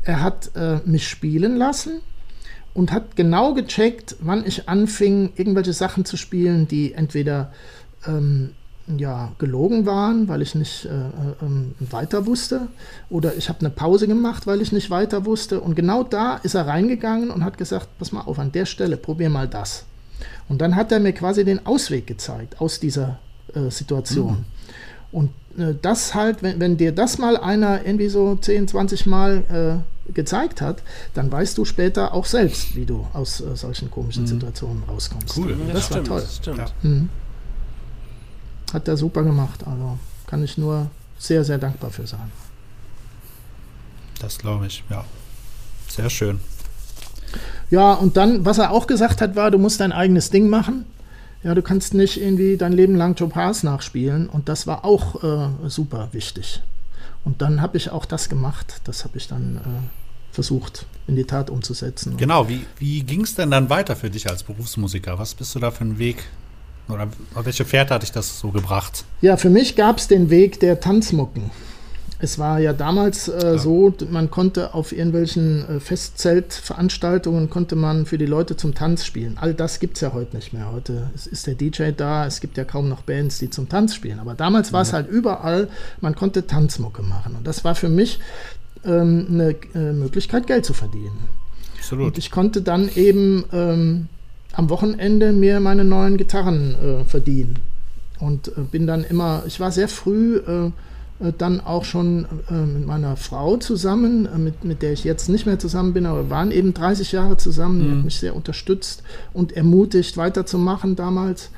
er hat äh, mich spielen lassen und hat genau gecheckt, wann ich anfing, irgendwelche Sachen zu spielen, die entweder ähm, ja, gelogen waren, weil ich nicht äh, äh, weiter wusste. Oder ich habe eine Pause gemacht, weil ich nicht weiter wusste. Und genau da ist er reingegangen und hat gesagt, pass mal auf, an der Stelle, probier mal das. Und dann hat er mir quasi den Ausweg gezeigt aus dieser äh, Situation. Mhm. Und äh, das halt, wenn, wenn, dir das mal einer irgendwie so 10, 20 Mal äh, gezeigt hat, dann weißt du später auch selbst, wie du aus äh, solchen komischen mhm. Situationen rauskommst. Cool, das, das war stimmt, toll. Das. Mhm. Hat er super gemacht. Also kann ich nur sehr, sehr dankbar für sein. Das glaube ich, ja. Sehr schön. Ja, und dann, was er auch gesagt hat, war, du musst dein eigenes Ding machen. Ja, du kannst nicht irgendwie dein Leben lang Pass nachspielen und das war auch äh, super wichtig. Und dann habe ich auch das gemacht. Das habe ich dann äh, versucht in die Tat umzusetzen. Genau, wie, wie ging es denn dann weiter für dich als Berufsmusiker? Was bist du da für einen Weg oder auf welche Fährte hat dich das so gebracht? Ja, für mich gab es den Weg der Tanzmucken. Es war ja damals äh, ja. so, man konnte auf irgendwelchen äh, Festzeltveranstaltungen konnte man für die Leute zum Tanz spielen. All das gibt es ja heute nicht mehr. Heute ist der DJ da, es gibt ja kaum noch Bands, die zum Tanz spielen. Aber damals war es halt überall, man konnte Tanzmucke machen. Und das war für mich ähm, eine äh, Möglichkeit, Geld zu verdienen. Absolut. Und ich konnte dann eben ähm, am Wochenende mir meine neuen Gitarren äh, verdienen. Und äh, bin dann immer, ich war sehr früh äh, dann auch schon äh, mit meiner Frau zusammen, äh, mit, mit der ich jetzt nicht mehr zusammen bin, aber wir waren eben 30 Jahre zusammen, die mhm. hat mich sehr unterstützt und ermutigt, weiterzumachen damals.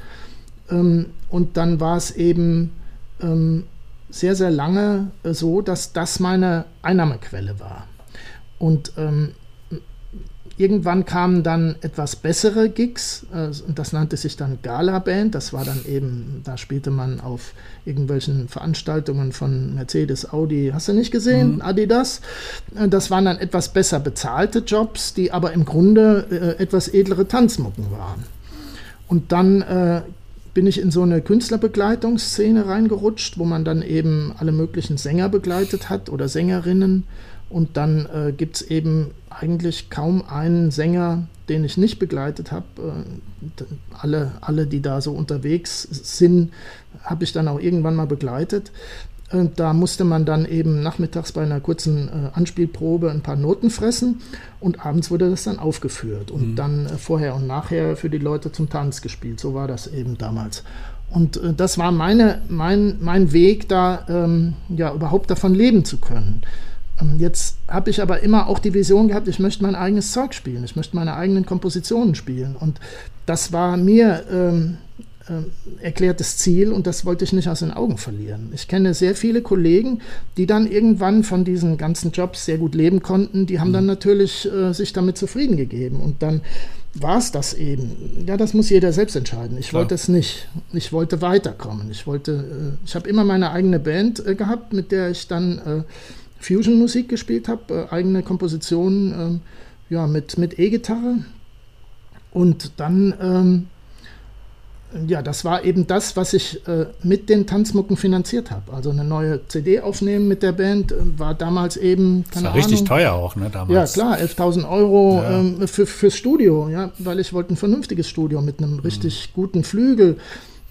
Ähm, und dann war es eben ähm, sehr, sehr lange so, dass das meine Einnahmequelle war. Und ähm, Irgendwann kamen dann etwas bessere Gigs äh, und das nannte sich dann Gala Band. Das war dann eben, da spielte man auf irgendwelchen Veranstaltungen von Mercedes, Audi, hast du nicht gesehen, mhm. Adidas. Äh, das waren dann etwas besser bezahlte Jobs, die aber im Grunde äh, etwas edlere Tanzmucken waren. Und dann äh, bin ich in so eine Künstlerbegleitungsszene reingerutscht, wo man dann eben alle möglichen Sänger begleitet hat oder Sängerinnen und dann äh, gibt es eben eigentlich kaum einen Sänger, den ich nicht begleitet habe. Äh, alle, alle, die da so unterwegs sind, habe ich dann auch irgendwann mal begleitet. Äh, da musste man dann eben nachmittags bei einer kurzen äh, Anspielprobe ein paar Noten fressen und abends wurde das dann aufgeführt und mhm. dann äh, vorher und nachher für die Leute zum Tanz gespielt. So war das eben damals. Und äh, das war meine, mein, mein Weg, da ähm, ja, überhaupt davon leben zu können. Ähm, jetzt habe ich aber immer auch die Vision gehabt, ich möchte mein eigenes Zeug spielen, ich möchte meine eigenen Kompositionen spielen. Und das war mir ähm, äh, erklärtes Ziel und das wollte ich nicht aus den Augen verlieren. Ich kenne sehr viele Kollegen, die dann irgendwann von diesen ganzen Jobs sehr gut leben konnten. Die haben dann mhm. natürlich äh, sich damit zufrieden gegeben und dann war es das eben. Ja, das muss jeder selbst entscheiden. Ich Klar. wollte es nicht. Ich wollte weiterkommen. Ich wollte, äh, ich habe immer meine eigene Band äh, gehabt, mit der ich dann äh, Fusion-Musik gespielt habe, äh, eigene Kompositionen, ähm, ja, mit, mit E-Gitarre. Und dann ähm, ja, das war eben das, was ich äh, mit den Tanzmucken finanziert habe. Also eine neue CD aufnehmen mit der Band äh, war damals eben. Das war Ahnung, richtig teuer auch, ne? Damals. Ja, klar, 11.000 Euro ja. ähm, für, fürs Studio, ja, weil ich wollte ein vernünftiges Studio mit einem richtig mhm. guten Flügel.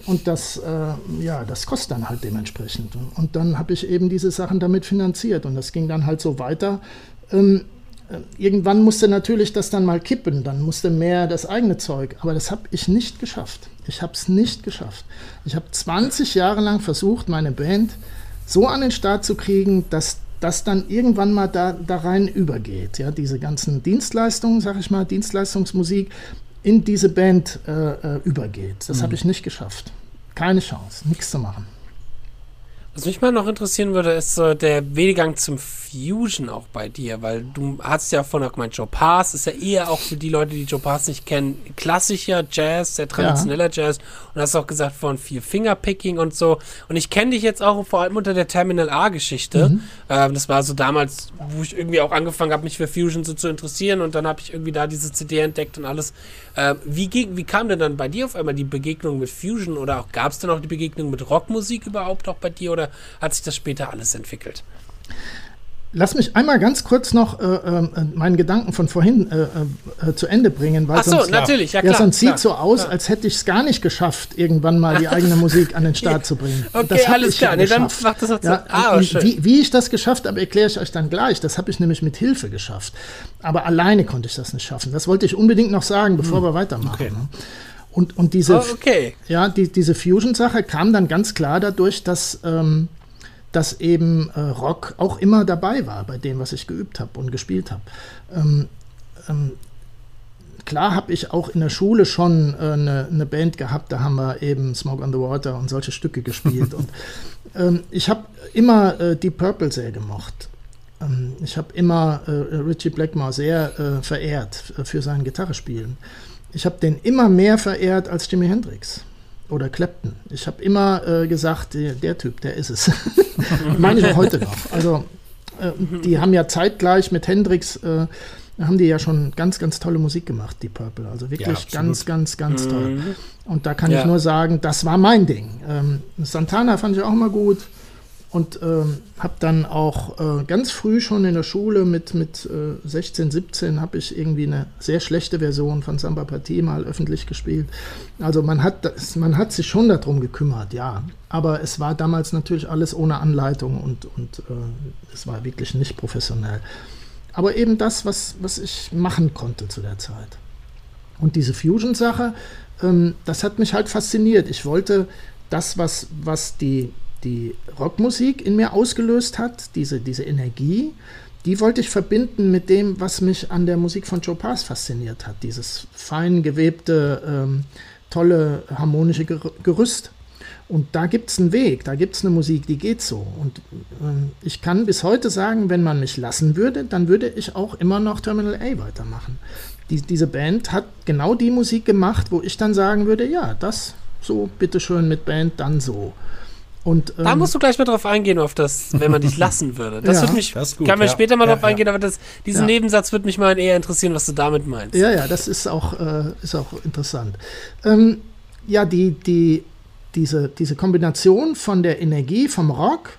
Und das, äh, ja, das kostet dann halt dementsprechend. Und dann habe ich eben diese Sachen damit finanziert. Und das ging dann halt so weiter. Ähm, äh, irgendwann musste natürlich das dann mal kippen, dann musste mehr das eigene Zeug. Aber das habe ich nicht geschafft. Ich habe es nicht geschafft. Ich habe 20 Jahre lang versucht, meine Band so an den Start zu kriegen, dass das dann irgendwann mal da, da rein übergeht. Ja, diese ganzen Dienstleistungen, sag ich mal, Dienstleistungsmusik in diese Band äh, äh übergeht. Das mhm. habe ich nicht geschafft. Keine Chance, nichts zu machen. Was mich mal noch interessieren würde, ist so der Wegegang zum Fusion auch bei dir, weil du hast ja vorhin auch gemeint, Joe Pass ist ja eher auch für die Leute, die Joe Pass nicht kennen, klassischer Jazz, sehr traditioneller ja. Jazz und hast auch gesagt von viel Fingerpicking und so. Und ich kenne dich jetzt auch vor allem unter der Terminal A-Geschichte. Mhm. Ähm, das war so damals, wo ich irgendwie auch angefangen habe, mich für Fusion so zu interessieren und dann habe ich irgendwie da diese CD entdeckt und alles. Ähm, wie, wie kam denn dann bei dir auf einmal die Begegnung mit Fusion oder auch gab es dann auch die Begegnung mit Rockmusik überhaupt auch bei dir oder hat sich das später alles entwickelt? Lass mich einmal ganz kurz noch äh, äh, meinen Gedanken von vorhin äh, äh zu Ende bringen. Weil Ach so, sonst, natürlich, ja klar. Ja, sonst klar, sieht so aus, klar. als hätte ich es gar nicht geschafft, irgendwann mal die eigene *laughs* Musik an den Start zu bringen. Okay, alles klar. Ja nee, dann macht das auch ja, ah, wie, wie, ich das geschafft habe, erkläre ich euch dann gleich. Das habe ich nämlich mit Hilfe geschafft. Aber alleine konnte ich das nicht schaffen. Das wollte ich unbedingt noch sagen, bevor hm. wir weitermachen. Okay. Ne? Und, und diese, oh, okay. ja, die, diese Fusion-Sache kam dann ganz klar dadurch, dass ähm, dass eben äh, Rock auch immer dabei war bei dem, was ich geübt habe und gespielt habe. Ähm, ähm, klar habe ich auch in der Schule schon äh, eine, eine, Band gehabt, da haben wir eben Smoke on the Water und solche Stücke gespielt. und *laughs* ähm, ich habe immer äh, Deep Purple sehr gemocht. Ähm, ich habe immer äh, Richie Blackmore sehr äh, verehrt äh, für sein Gitarrespielen. Ich habe den immer mehr verehrt als Jimi Hendrix oder Clapton. Ich habe immer äh, gesagt, der, der, Typ, der ist es. *laughs* Meine ich auch heute noch. Also äh, die haben ja zeitgleich mit Hendrix, äh, haben die ja schon ganz, ganz tolle Musik gemacht, die Purple. Also wirklich ja, ganz, ganz, ganz mhm. toll. Und da kann ja. ich nur sagen, das war mein Ding. Ähm, Santana fand ich auch mal gut. Und ähm, habe dann auch äh, ganz früh schon in der Schule mit, mit äh, 16, 17 habe ich irgendwie eine sehr schlechte Version von Samba Partie mal öffentlich gespielt. Also man hat, das, man hat sich schon darum gekümmert, ja. Aber es war damals natürlich alles ohne Anleitung und, und äh, es war wirklich nicht professionell. Aber eben das, was, was ich machen konnte zu der Zeit. Und diese Fusion-Sache, ähm, das hat mich halt fasziniert. Ich wollte das, was, was die die Rockmusik in mir ausgelöst hat, diese, diese Energie, die wollte ich verbinden mit dem, was mich an der Musik von Joe Pass fasziniert hat. Dieses fein gewebte, ähm, tolle, harmonische Gerüst. Und da gibt es einen Weg, da gibt es eine Musik, die geht so. Und ähm, ich kann bis heute sagen, wenn man mich lassen würde, dann würde ich auch immer noch Terminal A weitermachen. Die, diese Band hat genau die Musik gemacht, wo ich dann sagen würde, ja, das so, bitteschön mit Band, dann so. Und, ähm, da musst du gleich mal drauf eingehen, auf das, wenn man dich *laughs* lassen würde. Das ja, wird mich, das gut, kann man ja. später mal ja, drauf eingehen, aber das, diesen Nebensatz würde mich mal eher interessieren, was du damit meinst. Ja, ja, das ist auch, äh, ist auch interessant. Ähm, ja, die, die, diese, diese Kombination von der Energie vom Rock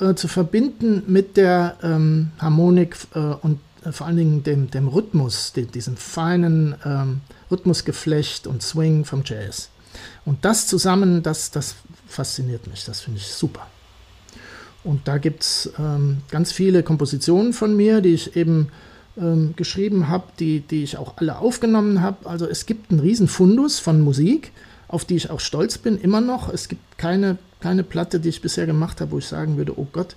äh, zu verbinden mit der ähm, Harmonik äh, und äh, vor allen Dingen dem, dem Rhythmus, die, diesem feinen ähm, Rhythmusgeflecht und Swing vom Jazz. Und das zusammen, das, das fasziniert mich. Das finde ich super. Und da gibt es ähm, ganz viele Kompositionen von mir, die ich eben ähm, geschrieben habe, die, die ich auch alle aufgenommen habe. Also es gibt einen riesen Fundus von Musik, auf die ich auch stolz bin, immer noch. Es gibt keine, keine Platte, die ich bisher gemacht habe, wo ich sagen würde, oh Gott,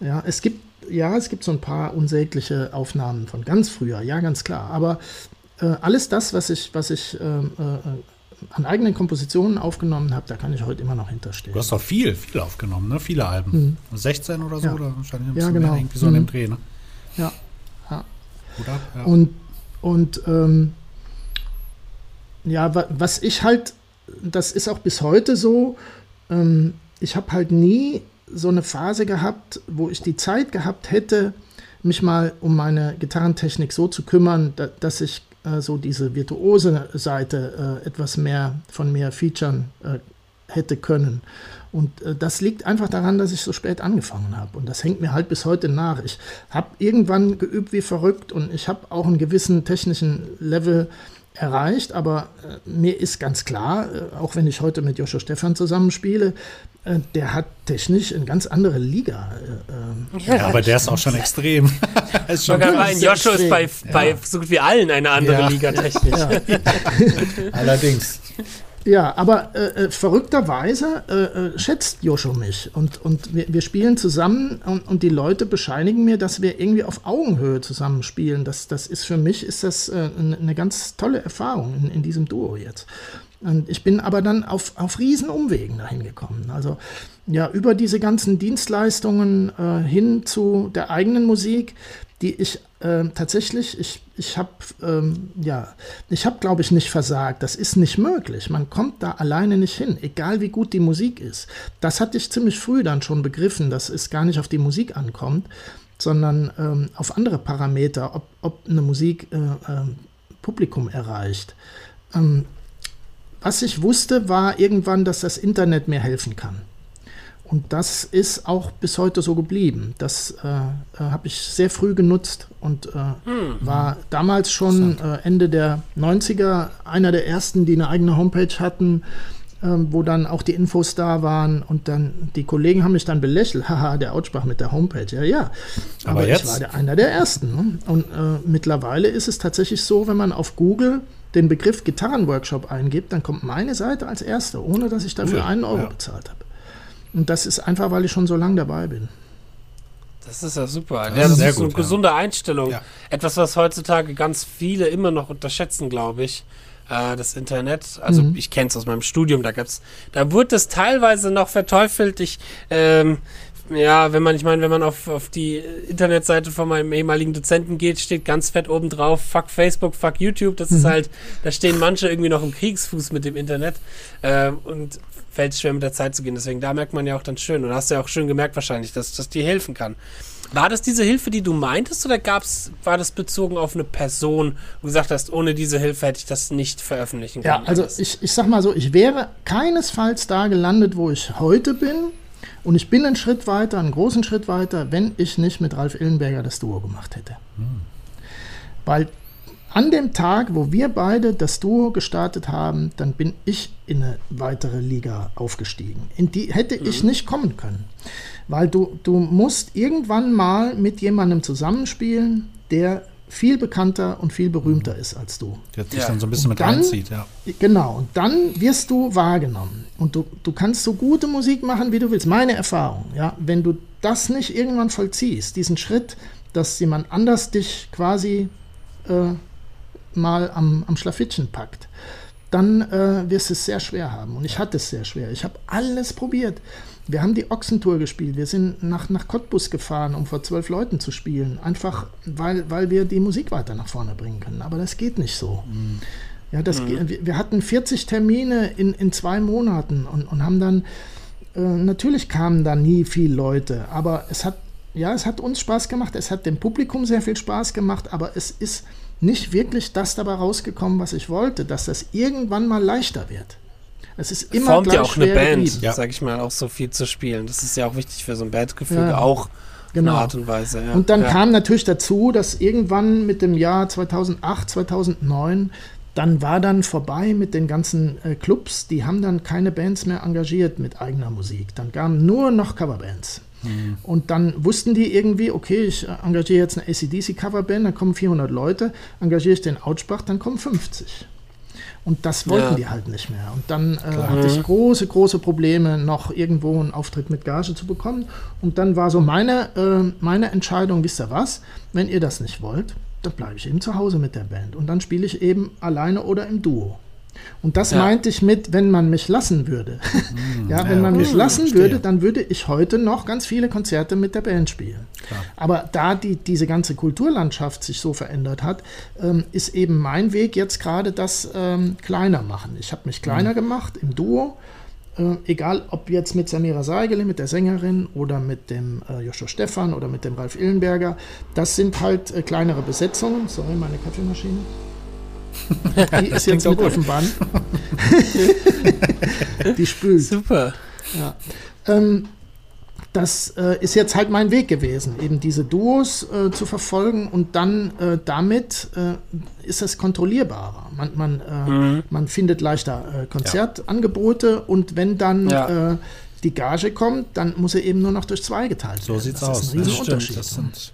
ja, es gibt, ja, es gibt so ein paar unsägliche Aufnahmen von ganz früher, ja, ganz klar. Aber äh, alles das, was ich, was ich äh, äh, an eigenen Kompositionen aufgenommen habe, da kann ich heute immer noch hinterstehen. Du hast doch viel, viel aufgenommen, ne? Viele Alben. Mhm. 16 oder so, ja. oder wahrscheinlich ein ja, genau. irgendwie so mhm. in dem Dreh, ne? Ja. ja. Ab, ja. Und, und ähm, ja, was ich halt, das ist auch bis heute so, ähm, ich habe halt nie so eine Phase gehabt, wo ich die Zeit gehabt hätte, mich mal um meine Gitarrentechnik so zu kümmern, da, dass ich so diese virtuose Seite äh, etwas mehr von mir featuren äh, hätte können. Und äh, das liegt einfach daran, dass ich so spät angefangen habe. Und das hängt mir halt bis heute nach. Ich habe irgendwann geübt wie verrückt und ich habe auch einen gewissen technischen Level erreicht, aber äh, mir ist ganz klar, äh, auch wenn ich heute mit Joshua Stefan zusammenspiele, äh, der hat technisch eine ganz andere Liga. Äh, ja, aber der ist auch schon *laughs* extrem. *laughs* ist schon rein, Joshua ist bei, bei ja. so gut wie allen eine andere ja. Liga technisch. Ja. *laughs* Allerdings. Ja, aber äh, äh, verrückterweise äh, äh, schätzt Joshua mich und, und wir, wir spielen zusammen und, und, die Leute bescheinigen mir, dass wir irgendwie auf Augenhöhe zusammen spielen. Das, das ist für mich ist das äh, eine ganz tolle Erfahrung in, in diesem Duo jetzt. Und ich bin aber dann auf, auf Riesenumwegen dahin gekommen. Also ja, über diese ganzen Dienstleistungen äh, hin zu der eigenen Musik, die ich äh, tatsächlich, ich, ich habe, ähm, ja, ich habe, glaube ich, nicht versagt. Das ist nicht möglich. Man kommt da alleine nicht hin, egal wie gut die Musik ist. Das hatte ich ziemlich früh dann schon begriffen, dass es gar nicht auf die Musik ankommt, sondern ähm, auf andere Parameter, ob, ob eine Musik äh, äh, Publikum erreicht. Ähm, was ich wusste, war irgendwann, dass das Internet mir helfen kann. Und das ist auch bis heute so geblieben. Das äh, äh habe ich sehr früh genutzt und äh, hm. war damals schon äh, Ende der 90er einer der ersten, die eine eigene Homepage hatten, ähm, wo dann auch die Infos da waren. Und dann die Kollegen haben mich dann belächelt. *laughs* Haha, der Outsprach mit der Homepage. Ja, ja. Aber, Aber jetzt? ich war der, einer der ersten. Ne? Und äh, mittlerweile ist es tatsächlich so, wenn man auf Google den Begriff Gitarrenworkshop eingibt, dann kommt meine Seite als erste, ohne dass ich dafür cool. einen Euro ja. bezahlt habe. Und das ist einfach, weil ich schon so lange dabei bin. Das ist ja super. Das, ja, das ist, ist gut, eine ja. gesunde Einstellung. Ja. Etwas, was heutzutage ganz viele immer noch unterschätzen, glaube ich. Äh, das Internet. Also mhm. ich kenne es aus meinem Studium. Da gab's, da wurde es teilweise noch verteufelt. Ich ähm, ja, wenn man, ich meine, wenn man auf, auf die Internetseite von meinem ehemaligen Dozenten geht, steht ganz fett oben drauf, fuck Facebook, fuck YouTube. Das mhm. ist halt, da stehen manche irgendwie noch im Kriegsfuß mit dem Internet. Äh, und fällt schwer mit der Zeit zu gehen. Deswegen, da merkt man ja auch dann schön, und hast du ja auch schön gemerkt wahrscheinlich, dass das dir helfen kann. War das diese Hilfe, die du meintest, oder gab's, war das bezogen auf eine Person, wo du gesagt hast, ohne diese Hilfe hätte ich das nicht veröffentlichen können? Ja, also ich, ich sag mal so, ich wäre keinesfalls da gelandet, wo ich heute bin. Und ich bin einen Schritt weiter, einen großen Schritt weiter, wenn ich nicht mit Ralf Illenberger das Duo gemacht hätte. Hm. Weil an dem Tag, wo wir beide das Duo gestartet haben, dann bin ich in eine weitere Liga aufgestiegen. In die hätte mhm. ich nicht kommen können. Weil du, du musst irgendwann mal mit jemandem zusammenspielen, der viel bekannter und viel berühmter ist als du. Der dich ja. dann so ein bisschen und mit dann, reinzieht, ja. Genau, und dann wirst du wahrgenommen. Und du, du kannst so gute Musik machen, wie du willst. Meine Erfahrung, ja. Wenn du das nicht irgendwann vollziehst, diesen Schritt, dass jemand anders dich quasi äh, mal am, am Schlafittchen packt, dann äh, wirst du es sehr schwer haben. Und ich hatte es sehr schwer. Ich habe alles probiert. Wir haben die Ochsentour gespielt. Wir sind nach, nach Cottbus gefahren, um vor zwölf Leuten zu spielen. Einfach, weil, weil wir die Musik weiter nach vorne bringen können. Aber das geht nicht so. Mhm. Ja, das, mhm. wir, hatten 40 Termine in, in zwei Monaten und, und haben dann, äh, natürlich kamen da nie viele Leute, aber es hat, ja, es hat uns Spaß gemacht, es hat dem Publikum sehr viel Spaß gemacht, aber es ist nicht wirklich das dabei rausgekommen, was ich wollte, dass das irgendwann mal leichter wird. Es ist immer Formt ja auch eine Band, ja. sag ich mal, auch so viel zu spielen. Das ist ja auch wichtig für so ein Bandgefüge, ja. auch genau. Art und Weise. Ja. Und dann ja. kam natürlich dazu, dass irgendwann mit dem Jahr 2008, 2009 dann war dann vorbei mit den ganzen äh, Clubs, die haben dann keine Bands mehr engagiert mit eigener Musik. Dann kamen nur noch Coverbands. Mhm. Und dann wussten die irgendwie, okay, ich engagiere jetzt eine ACDC-Coverband, dann kommen 400 Leute, engagiere ich den Outspach, dann kommen 50. Und das wollten ja. die halt nicht mehr. Und dann äh, hatte ich mhm. große, große Probleme, noch irgendwo einen Auftritt mit Gage zu bekommen. Und dann war so meine, äh, meine Entscheidung, wisst ihr was, wenn ihr das nicht wollt, dann bleibe ich eben zu Hause mit der Band. Und dann spiele ich eben alleine oder im Duo. Und das ja. meinte ich mit, wenn man mich lassen würde. *laughs* Mm, ja, wenn ja, man okay. mich lassen Verstehe. würde, dann würde ich heute noch ganz viele Konzerte mit der Band spielen. Klar. Aber da die, diese ganze Kulturlandschaft sich so verändert hat, ähm, ist eben mein Weg jetzt gerade das ähm, kleiner machen. Ich habe mich kleiner mm. gemacht im Duo. Äh, egal ob jetzt mit Samira Seigele, mit der Sängerin oder mit dem äh, Joshua Stephan oder mit dem Ralf Illenberger. Das sind halt äh, kleinere Besetzungen. Sorry, meine Kaffeemaschine. *laughs* Die ist jetzt mit auf dem Band. die spült. Super. Ja. Ähm, das äh, ist jetzt halt mein Weg gewesen, eben diese Duos äh, zu verfolgen und dann äh, damit äh, ist es kontrollierbarer. Man, man, äh, mhm. man findet leichter äh, Konzertangebote ja. und wenn dann ja. die Gage kommt, dann muss er eben nur noch durch zwei geteilt werden. So sieht's das aus. Ist ein Riesenunterschied. Das, sind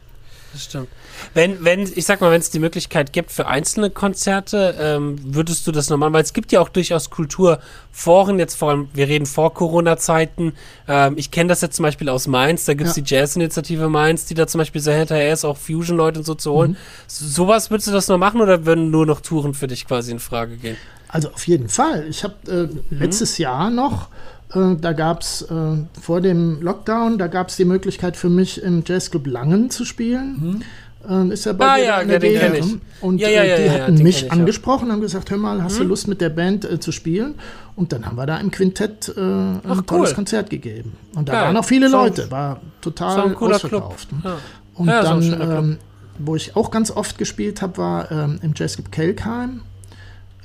das stimmt. Wenn, wenn, ich sag mal, wenn es die Möglichkeit gibt für einzelne Konzerte, ähm, würdest du das normal, weil es gibt ja auch durchaus Kulturforen, jetzt vor allem, wir reden vor Corona-Zeiten. Ähm, ich kenne das jetzt zum Beispiel aus Mainz, da gibt es ja. die Jazz-Initiative Mainz, die da zum Beispiel sehr hinterher ist, auch Fusion-Leute und so zu holen. Mhm. So, sowas würdest du das noch machen oder würden nur noch Touren für dich quasi in Frage gehen? Also auf jeden Fall. Ich habe äh, letztes mhm. Jahr noch da gab es äh, vor dem Lockdown, da gab es die Möglichkeit für mich im Jazzclub Langen zu spielen. Mhm. Äh, ist ja bei ah, ja, in der ja, Nähe. Und ja, ja, äh, die hatten mich angesprochen, haben gesagt, hör mal, hast mhm. du Lust mit der Band äh, zu spielen? Und dann haben wir da im Quintett äh, ein Ach, tolles Konzert gegeben. Und da waren auch viele Leute, war total so ausverkauft. Ne? Und dann, so ähm, wo ich auch ganz oft gespielt habe, war ähm, im Jazzclub Kelkheim,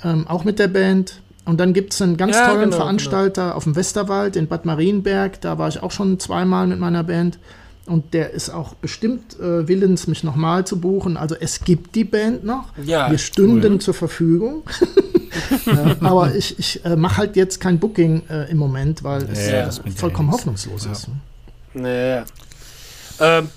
ähm, auch mit der Band. Und dann gibt es einen ganz ja, tollen genau, Veranstalter genau. auf dem Westerwald in Bad Marienberg. Da war ich auch schon zweimal mit meiner Band. Und der ist auch bestimmt äh, willens, mich nochmal zu buchen. Also es gibt die Band noch. Ja, Wir stünden cool. zur Verfügung. *laughs* ja, aber ich, ich äh, mache halt jetzt kein Booking äh, im Moment, weil es ja, vollkommen hoffnungslos ist. Naja. Ähm,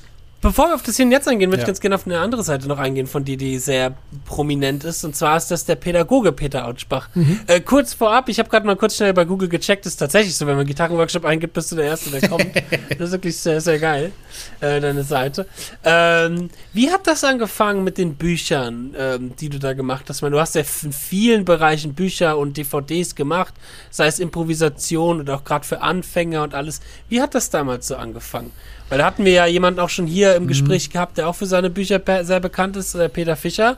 Bevor wir auf das Hier und Jetzt eingehen, würde ja. ich ganz gerne auf eine andere Seite noch eingehen, von dir, die sehr prominent ist. Und zwar ist das der Pädagoge Peter Autschbach. Mhm. Äh, kurz vorab, ich habe gerade mal kurz schnell bei Google gecheckt, ist tatsächlich so, wenn man Gitarrenworkshop eingibt, bist du der Erste, der kommt. *laughs* das ist wirklich sehr, sehr geil, äh, deine Seite. Ähm, wie hat das angefangen mit den Büchern, ähm, die du da gemacht hast? meine, du hast ja in vielen Bereichen Bücher und DVDs gemacht, sei es Improvisation oder auch gerade für Anfänger und alles. Wie hat das damals so angefangen? Weil da hatten wir ja jemanden auch schon hier im mhm. Gespräch gehabt, der auch für seine Bücher sehr bekannt ist, äh, Peter Fischer.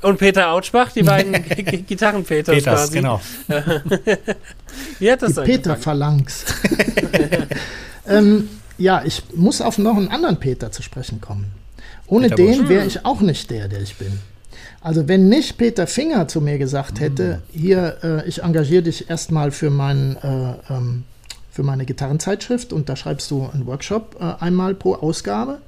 Und Peter Autschbach, die beiden *laughs* Gitarrenpeters Peters, quasi. genau. *laughs* Wie hat das die Peter Phalanx. *laughs* ähm, ja, ich muss auf noch einen anderen Peter zu sprechen kommen. Ohne Peter den wäre ich auch nicht der, der ich bin. Also wenn nicht Peter Finger zu mir gesagt hätte, mhm. hier, äh, ich engagiere dich erstmal für meinen äh, ähm, für meine Gitarrenzeitschrift und da schreibst du einen Workshop äh, einmal pro Ausgabe.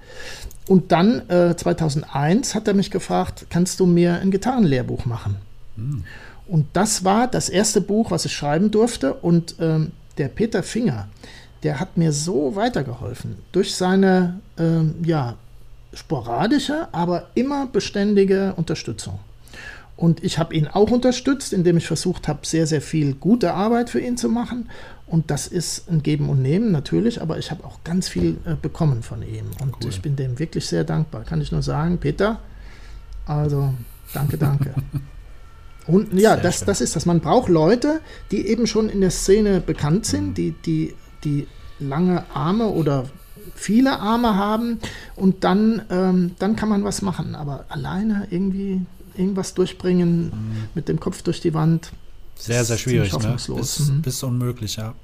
Und dann äh, 2001 hat er mich gefragt, kannst du mir ein Gitarrenlehrbuch machen? Mhm. Und das war das erste Buch, was ich schreiben durfte. Und ähm, der Peter Finger, der hat mir so weitergeholfen durch seine ähm, ja, sporadische, aber immer beständige Unterstützung. Und ich habe ihn auch unterstützt, indem ich versucht habe, sehr, sehr viel gute Arbeit für ihn zu machen. Und das ist ein Geben und Nehmen natürlich, aber ich habe auch ganz viel äh, bekommen von ihm. Und cool. ich bin dem wirklich sehr dankbar. Kann ich nur sagen, Peter, also danke, danke. *laughs* und ja, das, das ist das. Man braucht Leute, die eben schon in der Szene bekannt sind, mhm. die, die, die lange Arme oder viele Arme haben und dann, ähm, dann kann man was machen. Aber alleine irgendwie irgendwas durchbringen, mhm. mit dem Kopf durch die Wand, sehr, sehr schwierig, ne? Bis, mhm. bis unmöglich, ja.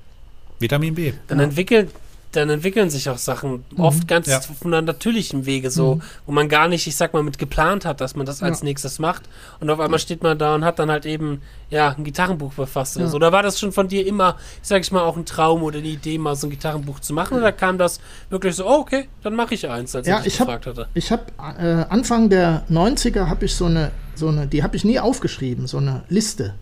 Vitamin B. Dann ja. entwickelt dann entwickeln sich auch Sachen mhm. oft ganz ja. auf einer natürlichen Wege so, mhm. wo man gar nicht, ich sag mal, mit geplant hat, dass man das ja. als nächstes macht. Und auf einmal steht man da und hat dann halt eben, ja, ein Gitarrenbuch befasst oder so. Oder war das schon von dir immer, sag ich mal, auch ein Traum oder eine Idee, mal so ein Gitarrenbuch zu machen? Oder kam das wirklich so, oh, okay, dann mache ich eins, als ja, ich, ich gefragt hab, hatte? Ich habe äh, Anfang der 90er habe ich so eine, so eine, die habe ich nie aufgeschrieben, so eine Liste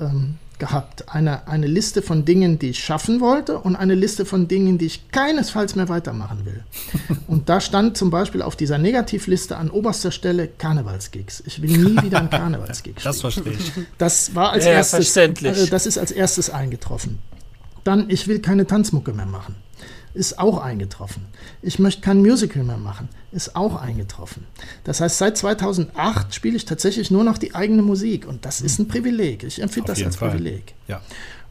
ähm, gehabt. Eine, eine Liste von Dingen, die ich schaffen wollte und eine Liste von Dingen, die ich keinesfalls mehr weitermachen will. *laughs* und da stand zum Beispiel auf dieser Negativliste an oberster Stelle Karnevalsgigs. Ich will nie wieder einen Karnevalsgig Das verstehe ich. Das war als Ja, erstes, also das ist als erstes eingetroffen. Dann, ich will keine Tanzmucke mehr machen. Ist auch eingetroffen. Ich möchte kein Musical mehr machen. Ist auch eingetroffen. Das heißt, seit 2008 spiele ich tatsächlich nur noch die eigene Musik. Und das ist ein Privileg. Ich empfinde das als Fall. Privileg. Ja.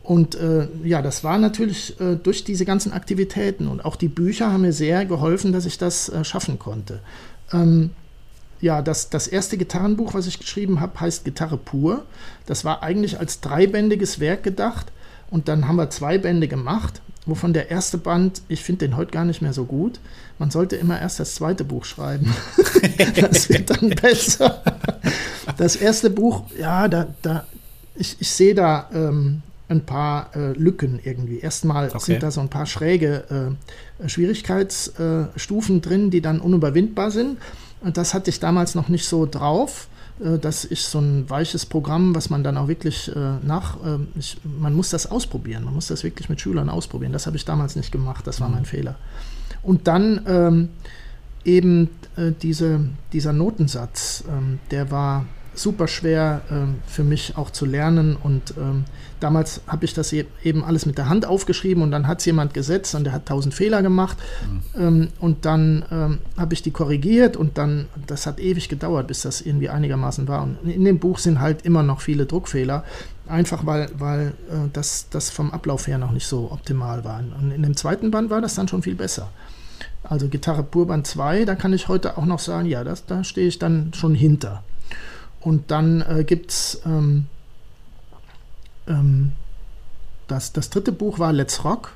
Und äh, ja, das war natürlich äh, durch diese ganzen Aktivitäten und auch die Bücher haben mir sehr geholfen, dass ich das äh, schaffen konnte. Ähm, ja, das, das erste Gitarrenbuch, was ich geschrieben habe, heißt Gitarre pur. Das war eigentlich als dreibändiges Werk gedacht und dann haben wir zwei Bände gemacht, wovon der erste Band, ich finde den heute gar nicht mehr so gut. Man sollte immer erst das zweite Buch schreiben. *laughs* das wird dann *laughs* besser. Das erste Buch, ja, da, da, ich, ich sehe da ähm, ein paar äh, Lücken irgendwie. Erstmal Okay. sind da so ein paar schräge äh, Schwierigkeitsstufen drin, die dann unüberwindbar sind. Und das hatte ich damals noch nicht so drauf. Äh, Das ist so ein weiches Programm, was man dann auch wirklich äh, nach. Äh, ich, man muss das ausprobieren. Man muss das wirklich mit Schülern ausprobieren. Das habe ich damals nicht gemacht. Das war mein Fehler. Und dann ähm, eben äh, diese, dieser Notensatz, ähm, der war super schwer ähm, für mich auch zu lernen. Und ähm, damals habe ich das e- eben alles mit der Hand aufgeschrieben und dann hat es jemand gesetzt und der hat tausend Fehler gemacht. Ähm, und dann ähm, habe ich die korrigiert und dann, das hat ewig gedauert, bis das irgendwie einigermaßen war. Und in dem Buch sind halt immer noch viele Druckfehler. Einfach weil, weil äh, das, das vom Ablauf her noch nicht so optimal war. Und in dem zweiten Band war das dann schon viel besser. Also Gitarre Pur Band 2, da kann ich heute auch noch sagen, ja, das, da stehe ich dann schon hinter. Und dann äh, gibt es ähm, ähm, das, das dritte Buch war Let's Rock.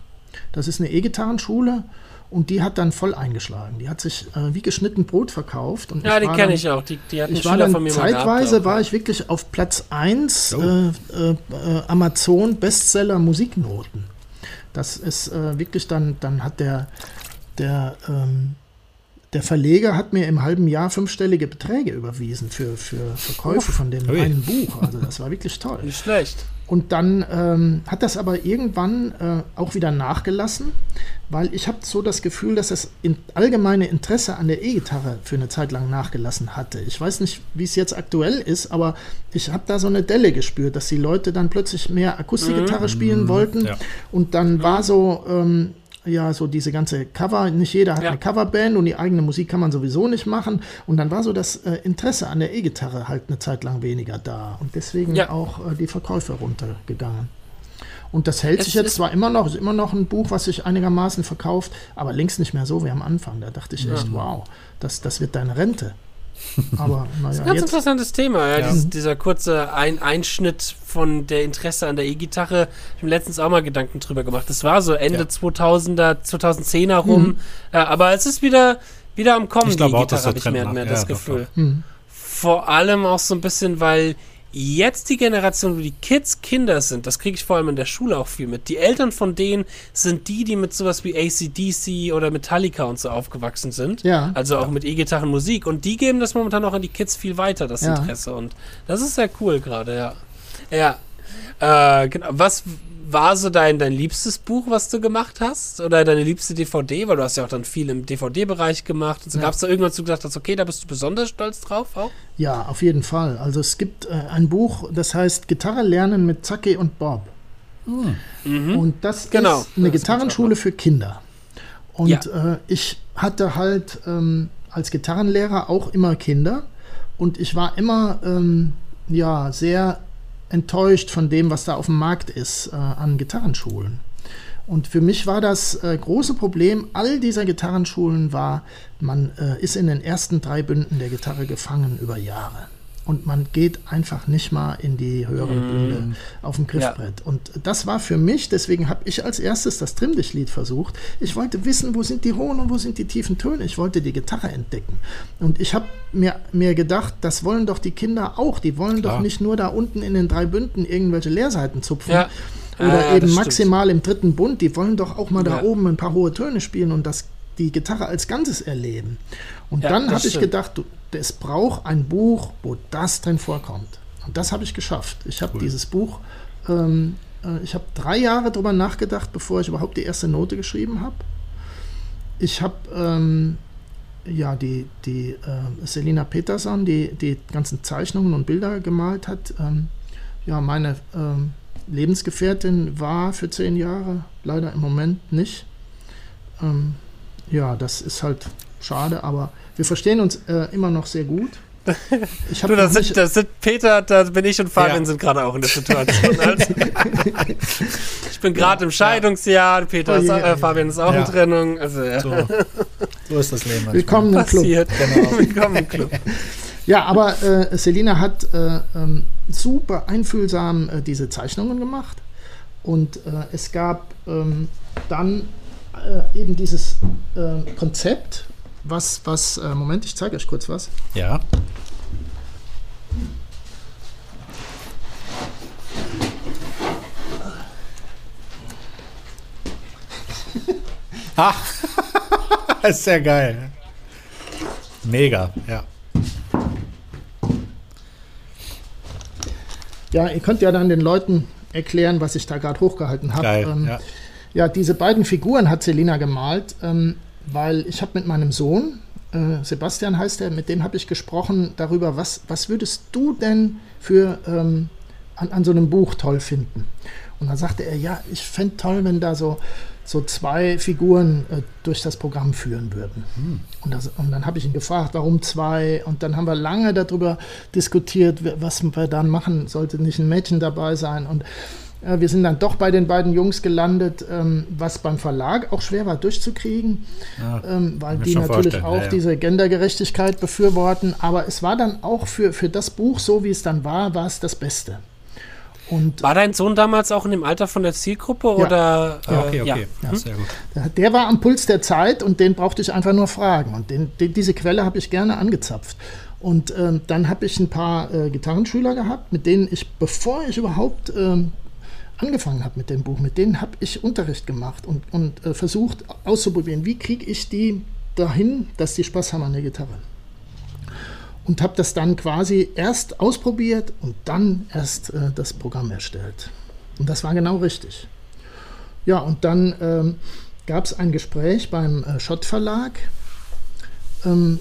Das ist eine E-Gitarrenschule und die hat dann voll eingeschlagen. Die hat sich äh, wie geschnitten Brot verkauft. Und Ja, die kenne ich auch. Die, die ich war Schüler dann von mir mal gehabt zeitweise auch. war ich wirklich auf Platz 1 Oh. äh, äh, äh, Amazon Bestseller Musiknoten. Das ist äh, wirklich dann, dann hat der, der, ähm, der Verleger hat mir im halben Jahr fünfstellige Beträge überwiesen für, für Verkäufe von dem Ui. einen Buch. Also das war wirklich toll. Nicht schlecht. Und dann ähm, hat das aber irgendwann äh, auch wieder nachgelassen, weil ich habe so das Gefühl, dass das in allgemeine Interesse an der E-Gitarre für eine Zeit lang nachgelassen hatte. Ich weiß nicht, wie es jetzt aktuell ist, aber ich habe da so eine Delle gespürt, dass die Leute dann plötzlich mehr Akustikgitarre spielen wollten. ja. Und dann war so, ähm, ja, so diese ganze Cover, nicht jeder hat Ja. eine Coverband und die eigene Musik kann man sowieso nicht machen. Und dann war so das äh, Interesse an der E-Gitarre halt eine Zeit lang weniger da. Und deswegen Ja. auch äh, die Verkäufe runtergegangen. Und das hält Es sich jetzt zwar immer noch, ist immer noch ein Buch, was sich einigermaßen verkauft, aber längst nicht mehr so wie am Anfang. Da dachte ich echt, wow, das, das wird deine Rente. Aber *laughs* naja, Ganz jetzt, interessantes Thema, ja. Ja. Dies, dieser kurze Ein Einschnitt von der Interesse an der E-Gitarre. Ich habe mir letztens auch mal Gedanken drüber gemacht. Das war so Ende Ja. 2000er, 2010er rum. Äh, aber es ist wieder, wieder am Kommen, Ich glaube die auch, dass der habe ich mehr Trend und mehr nach- das ja, Gefühl. hm, Vor allem auch so ein bisschen, weil jetzt die Generation, wo die Kids Kinder sind, das kriege ich vor allem in der Schule auch viel mit. Die Eltern von denen sind die, die mit sowas wie ACDC oder Metallica und so aufgewachsen sind. Ja. Also auch mit E-Gitarren-Musik. Und die geben das momentan auch an die Kids viel weiter, das Ja. Interesse. Und das ist sehr cool gerade, ja. Ja. Äh, genau. Was war so dein, dein liebstes Buch, was du gemacht hast? Oder deine liebste DVD? Weil du hast ja auch dann viel im DVD-Bereich gemacht. Und so Ja. gab es da irgendwas, wo du gesagt hast, okay, da bist du besonders stolz drauf auch? ja, auf jeden Fall. Also es gibt äh, ein Buch, das heißt Gitarre lernen mit Zacki und Bob. Und das Genau. ist eine Das Gitarrenschule für Kinder. Und Ja. äh, ich hatte halt ähm, als Gitarrenlehrer auch immer Kinder. Und ich war immer ähm, ja, sehr enttäuscht von dem, was da auf dem Markt ist äh, an Gitarrenschulen. Und für mich war das äh, große Problem all dieser Gitarrenschulen war, man äh, ist in den ersten drei Bünden der Gitarre gefangen über Jahre. Und man geht einfach nicht mal in die höheren Bünde auf dem Griffbrett. Und das war für mich, deswegen habe ich als erstes das Trimmdichtlied versucht. Ich wollte wissen, wo sind die hohen und wo sind die tiefen Töne. Ich wollte die Gitarre entdecken. Und ich habe mir, mir gedacht, das wollen doch die Kinder auch. Die wollen doch Klar. nicht nur da unten in den drei Bünden irgendwelche Leerseiten zupfen. Ja. Oder Ja, eben das stimmt. maximal im dritten Bund. Die wollen doch auch mal da Ja. oben ein paar hohe Töne spielen und das, die Gitarre als Ganzes erleben. Und Ja, dann habe ich gedacht, du, es braucht ein Buch, wo das drin vorkommt. Und das habe ich geschafft. Ich habe Cool. dieses Buch ähm, äh, ich habe drei Jahre darüber nachgedacht, bevor ich überhaupt die erste Note geschrieben habe. Ich habe ähm, ja die, die äh, Selina Peterson, die die ganzen Zeichnungen und Bilder gemalt hat. Ähm, ja, meine ähm, Lebensgefährtin war für zehn Jahre, leider im Moment nicht. Ähm, ja, das ist halt schade, aber wir verstehen uns äh, immer noch sehr gut. Ich du, das sind, das sind Peter, da bin ich und Fabian ja. sind gerade auch in der Situation. *laughs* Also, ich bin gerade ja, im Scheidungsjahr, Peter oh, ist, äh, Fabian ist auch in Trennung. Also, so. so. ist das Leben. Manchmal. Willkommen im Club. Genau. *laughs* Willkommen im Club. *laughs* Ja, aber äh, Selina hat äh, ähm, super einfühlsam äh, diese Zeichnungen gemacht. Und äh, es gab ähm, dann äh, eben dieses äh, Konzept, was, was, Moment, ich zeige euch kurz was. Ja. *laughs* *laughs* Ach, ist sehr geil. Mega, ja. Ja, ihr könnt ja dann den Leuten erklären, was ich da gerade hochgehalten habe. Ähm, ja. ja. diese beiden Figuren hat Selina gemalt, ähm, weil ich habe mit meinem Sohn, äh, Sebastian heißt er, mit dem habe ich gesprochen darüber, was, was würdest du denn für ähm, an, an so einem Buch toll finden? Und dann sagte er, ja, ich fände toll, wenn da so so zwei Figuren äh, durch das Programm führen würden. Hm. Und, das, und, dann habe ich ihn gefragt, warum zwei? Und dann haben wir lange darüber diskutiert, was wir dann machen. Sollte nicht ein Mädchen dabei sein? Und wir sind dann doch bei den beiden Jungs gelandet, ähm, was beim Verlag auch schwer war durchzukriegen, ja, ähm, weil die natürlich auch ja, ja. diese Gendergerechtigkeit befürworten. Aber es war dann auch für, für das Buch, so wie es dann war, war es das Beste. Und war dein Sohn damals auch in dem Alter von der Zielgruppe? Ja. Oder, ja, okay, okay. Äh, ja. ja. sehr gut. Der war am Puls der Zeit und den brauchte ich einfach nur fragen. Und den, den, diese Quelle habe ich gerne angezapft. Und ähm, dann habe ich ein paar äh, Gitarrenschüler gehabt, mit denen ich, bevor ich überhaupt ähm, angefangen habe mit dem Buch, mit denen habe ich Unterricht gemacht und, und äh, versucht auszuprobieren, wie kriege ich die dahin, dass die Spaß haben an der Gitarre und habe das dann quasi erst ausprobiert und dann erst äh, das Programm erstellt. Und das war genau richtig. Ja, und dann ähm, gab es ein Gespräch beim äh, Schott Verlag. Ähm,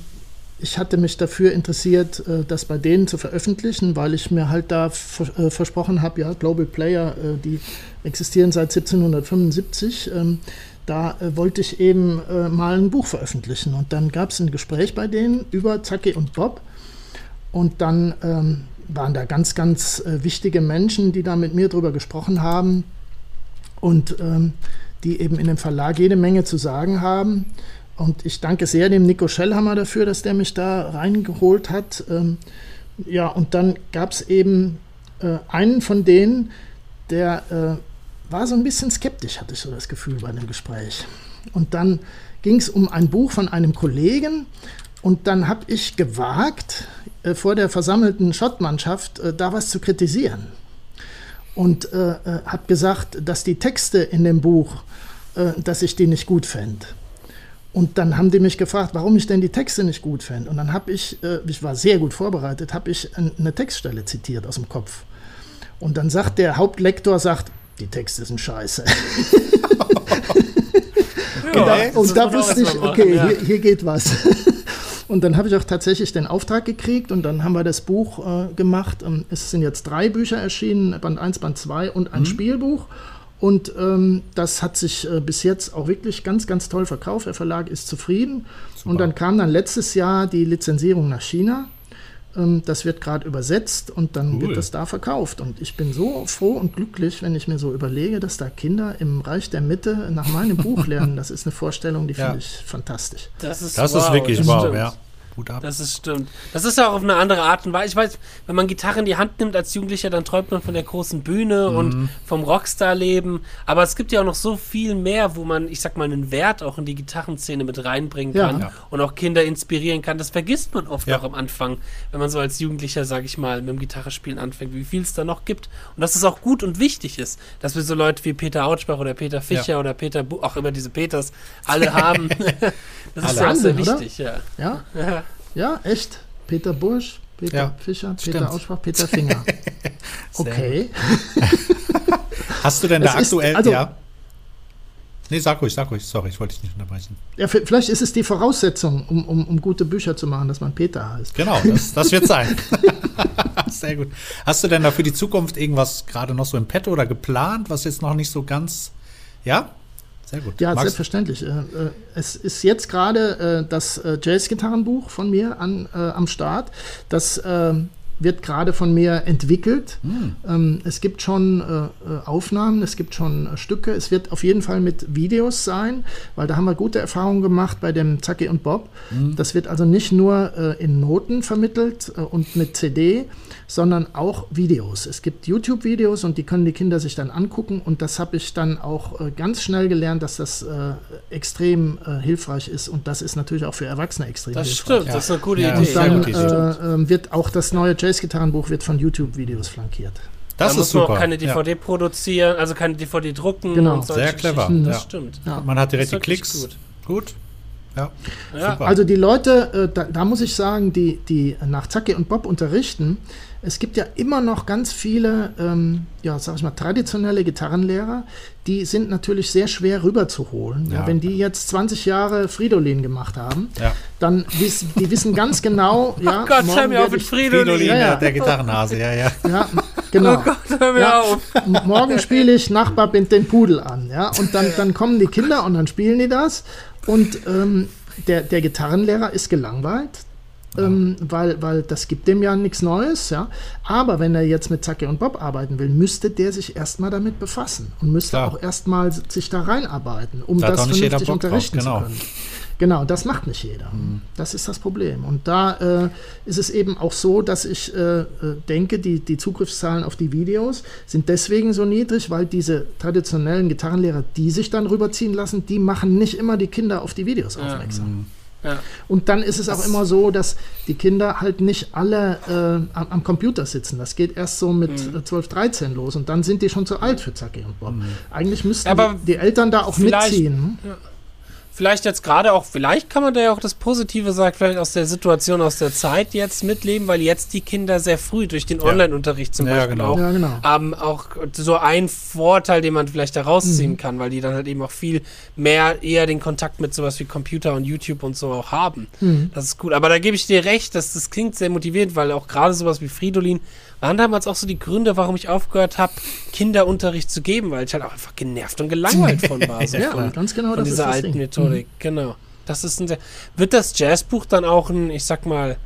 ich hatte mich dafür interessiert, äh, das bei denen zu veröffentlichen, weil ich mir halt da äh, versprochen habe, ja, Global Player, äh, die existieren seit 1775. Ähm, da wollte ich eben mal ein Buch veröffentlichen. Und dann gab es ein Gespräch bei denen über Zacki und Bob. Und dann ähm, waren da ganz, ganz wichtige Menschen, die da mit mir drüber gesprochen haben und ähm, die eben in dem Verlag jede Menge zu sagen haben. Und ich danke sehr dem Nico Schellhammer dafür, dass der mich da reingeholt hat. Ähm, ja, und dann gab es eben äh, einen von denen, der äh, war so ein bisschen skeptisch, hatte ich so das Gefühl bei dem Gespräch. Und dann ging es um ein Buch von einem Kollegen und dann habe ich gewagt, äh, vor der versammelten Schottmannschaft äh, da was zu kritisieren. Und äh, äh habe gesagt, dass die Texte in dem Buch, dass ich die nicht gut fände. Und dann haben die mich gefragt, warum ich denn die Texte nicht gut fände. Und dann habe ich, äh, ich war sehr gut vorbereitet, habe ich eine Textstelle zitiert aus dem Kopf. Und dann sagt der Hauptlektor, sagt, die Texte sind scheiße. *laughs* ja, und da, und da wusste ich, okay, hier, hier geht was. *laughs* Und dann habe ich auch tatsächlich den Auftrag gekriegt und dann haben wir das Buch äh, gemacht. Ähm, es sind jetzt drei Bücher erschienen, Band 1, Band 2 und ein mhm. Spielbuch. Und ähm, das hat sich äh, bis jetzt auch wirklich ganz, ganz toll verkauft. Der Verlag ist zufrieden. Super. Und dann kam dann letztes Jahr die Lizenzierung nach China. Ähm, das wird gerade übersetzt und dann cool. wird das da verkauft. Und ich bin so froh und glücklich, wenn ich mir so überlege, dass da Kinder im Reich der Mitte nach meinem Buch *laughs* lernen. Das ist eine Vorstellung, die ja. finde ich fantastisch. Das ist, das wow, ist wirklich wow, ja. Hut ab. Das ist stimmt. Das ist ja auch auf eine andere Art und Weise. Ich weiß, wenn man Gitarre in die Hand nimmt als Jugendlicher, dann träumt man von der großen Bühne mhm. und vom Rockstar-Leben. Aber es gibt ja auch noch so viel mehr, wo man, ich sag mal, einen Wert auch in die Gitarrenszene mit reinbringen kann ja. und auch Kinder inspirieren kann. Das vergisst man oft ja. auch am Anfang, wenn man so als Jugendlicher, sag ich mal, mit dem Gitarrespielen anfängt, wie viel es da noch gibt. Und dass es auch gut und wichtig ist, dass wir so Leute wie Peter Autschbach oder Peter Fischer ja. oder Peter, Bu auch immer diese Peters, alle haben. *laughs* *laughs* das ist alle. sehr, sehr wichtig, ja. Ja. Ja, echt. Peter Bursch, Peter ja, Fischer, Peter stimmt. Aussprach, Peter Finger. *laughs* Okay. *laughs* Hast du denn da Es ist- aktuell, also- ja? Nee, sag ruhig, sag ruhig. Sorry, ich wollte dich nicht unterbrechen. Ja, vielleicht ist es die Voraussetzung, um, um, um gute Bücher zu machen, dass man Peter heißt. Genau, das, das wird sein. *laughs* Sehr gut. Hast du denn da für die Zukunft irgendwas gerade noch so im Petto oder geplant, was jetzt noch nicht so ganz. Ja? Sehr gut. Ja, Magst- selbstverständlich. Äh, äh, Es ist jetzt gerade äh, das äh, Jazz-Gitarrenbuch von mir an, äh, am Start. Das ähm, wird gerade von mir entwickelt. Hm. Ähm, Es gibt schon äh, äh, Aufnahmen, es gibt schon äh, Stücke. Es wird auf jeden Fall mit Videos sein, weil da haben wir gute Erfahrungen gemacht bei dem Zacki und Bob. Hm. Das wird also nicht nur äh, in Noten vermittelt äh, und mit CD, sondern auch Videos. Es gibt YouTube-Videos und die können die Kinder sich dann angucken und das habe ich dann auch äh, ganz schnell gelernt, dass das äh, extrem äh, hilfreich ist und das ist natürlich auch für Erwachsene extrem Das hilfreich. stimmt, das ist eine gute Ja, Idee. Und dann äh, ähm, wird auch das neue Jazz-Gitarrenbuch wird von YouTube-Videos flankiert. Das da ist muss man super. auch keine Ja. DVD produzieren, also keine DVD drucken Genau. und solche Sehr clever. Geschichten. Das Ja. stimmt. Ja. Man hat direkt die Das Klicks. gut. Gut. Ja. Ja. Super. Also die Leute, äh, da, da muss ich sagen, die, die nach Zacki und Bob unterrichten, es gibt ja immer noch ganz viele, ähm, ja, sag ich mal, traditionelle Gitarrenlehrer, die sind natürlich sehr schwer rüberzuholen. Ja. Ja. wenn die jetzt 20 Jahre Fridolin gemacht haben, Ja. dann wissen die wissen ganz genau, *laughs* ja, Oh Gott, hör morgen mir auf mit ich, Fridolin. Fridolin, Ja, der- Gitarrenhase, ja, ja. ja, genau. *laughs* Oh Gott, hör mir auf. Morgen spiele ich Nachbar bindet den Pudel an, ja, und dann, dann kommen die Kinder und dann spielen die das und ähm, der, der Gitarrenlehrer ist gelangweilt, ähm, weil, weil das gibt dem ja nichts Neues, ja, aber wenn er jetzt mit Zacke und Bob arbeiten will, müsste der sich erstmal damit befassen und müsste Klar. auch erstmal sich da reinarbeiten, um Da das vernünftig Bock drauf, unterrichten genau. zu können. Genau, das macht nicht jeder. Das ist das Problem. Und da äh, ist es eben auch so, dass ich äh, äh, denke, die, die Zugriffszahlen auf die Videos sind deswegen so niedrig, weil diese traditionellen Gitarrenlehrer, die sich dann rüberziehen lassen, die machen nicht immer die Kinder auf die Videos aufmerksam. Ja. Und dann ist es auch immer so, dass die Kinder halt nicht alle äh, am, am Computer sitzen. Das geht erst so mit Mhm. äh, 12, 13 los und dann sind die schon zu alt für Zacki und Bob. Eigentlich müssten die, die Eltern da auch mitziehen. Vielleicht jetzt gerade auch, vielleicht kann man da ja auch das Positive sagen, vielleicht aus der Situation, aus der Zeit jetzt mitleben, weil jetzt die Kinder sehr früh durch den. Online-Unterricht zum Ja, Beispiel genau. auch Ja, genau. haben auch so ein Vorteil, den man vielleicht da rausziehen kann, weil die dann halt eben auch viel mehr eher den Kontakt mit sowas wie Computer und YouTube und so auch haben. Mhm. Das ist gut. Aber da gebe ich dir recht, dass das klingt sehr motivierend, weil auch gerade sowas wie Fridolin waren damals auch so die Gründe, warum ich aufgehört habe, Kinderunterricht zu geben, weil ich halt auch einfach genervt und gelangweilt von war. So *laughs* Ja, von, ganz genau, von das ist dieser das alten Ding. Mhm. Methodik. Genau. Das ist ein sehr. Wird das Jazzbuch dann auch ein, ich sag mal,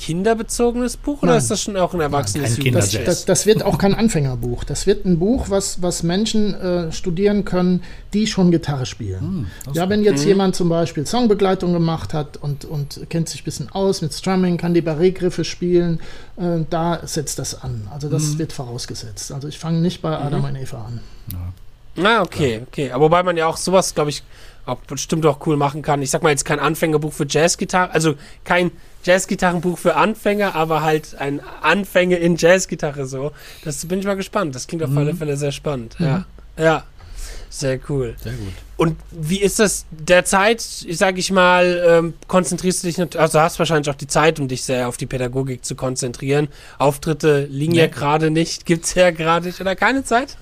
kinderbezogenes Buch oder Nein. ist das schon auch ein erwachsenes Jugendbuch? Kinderjazz. Das, das wird auch kein Anfängerbuch. Das wird ein Buch, was, was Menschen äh, studieren können, die schon Gitarre spielen. ja, wenn jetzt jemand zum Beispiel Songbegleitung gemacht hat und, und kennt sich ein bisschen aus mit Strumming, kann die Barré-Griffe spielen, äh, da setzt das an. Also das wird vorausgesetzt. Also ich fange nicht bei Adam und Eva an. Ah, okay, okay. Aber wobei man ja auch sowas, glaube ich, auch bestimmt auch cool machen kann. Ich sag mal jetzt kein Anfängerbuch für Jazzgitarre, also kein Jazzgitarrenbuch für Anfänger, aber halt ein Anfänger in Jazzgitarre so. Das bin ich mal gespannt. Das klingt auf alle Fälle sehr spannend. Ja. Ja. Sehr cool. Sehr gut. Und wie ist das derzeit, sag ich mal, ähm, konzentrierst du dich, nat- also hast wahrscheinlich auch die Zeit, um dich sehr auf die Pädagogik zu konzentrieren. Auftritte liegen ja Nee. gerade nicht, gibt's ja gerade nicht oder keine Zeit?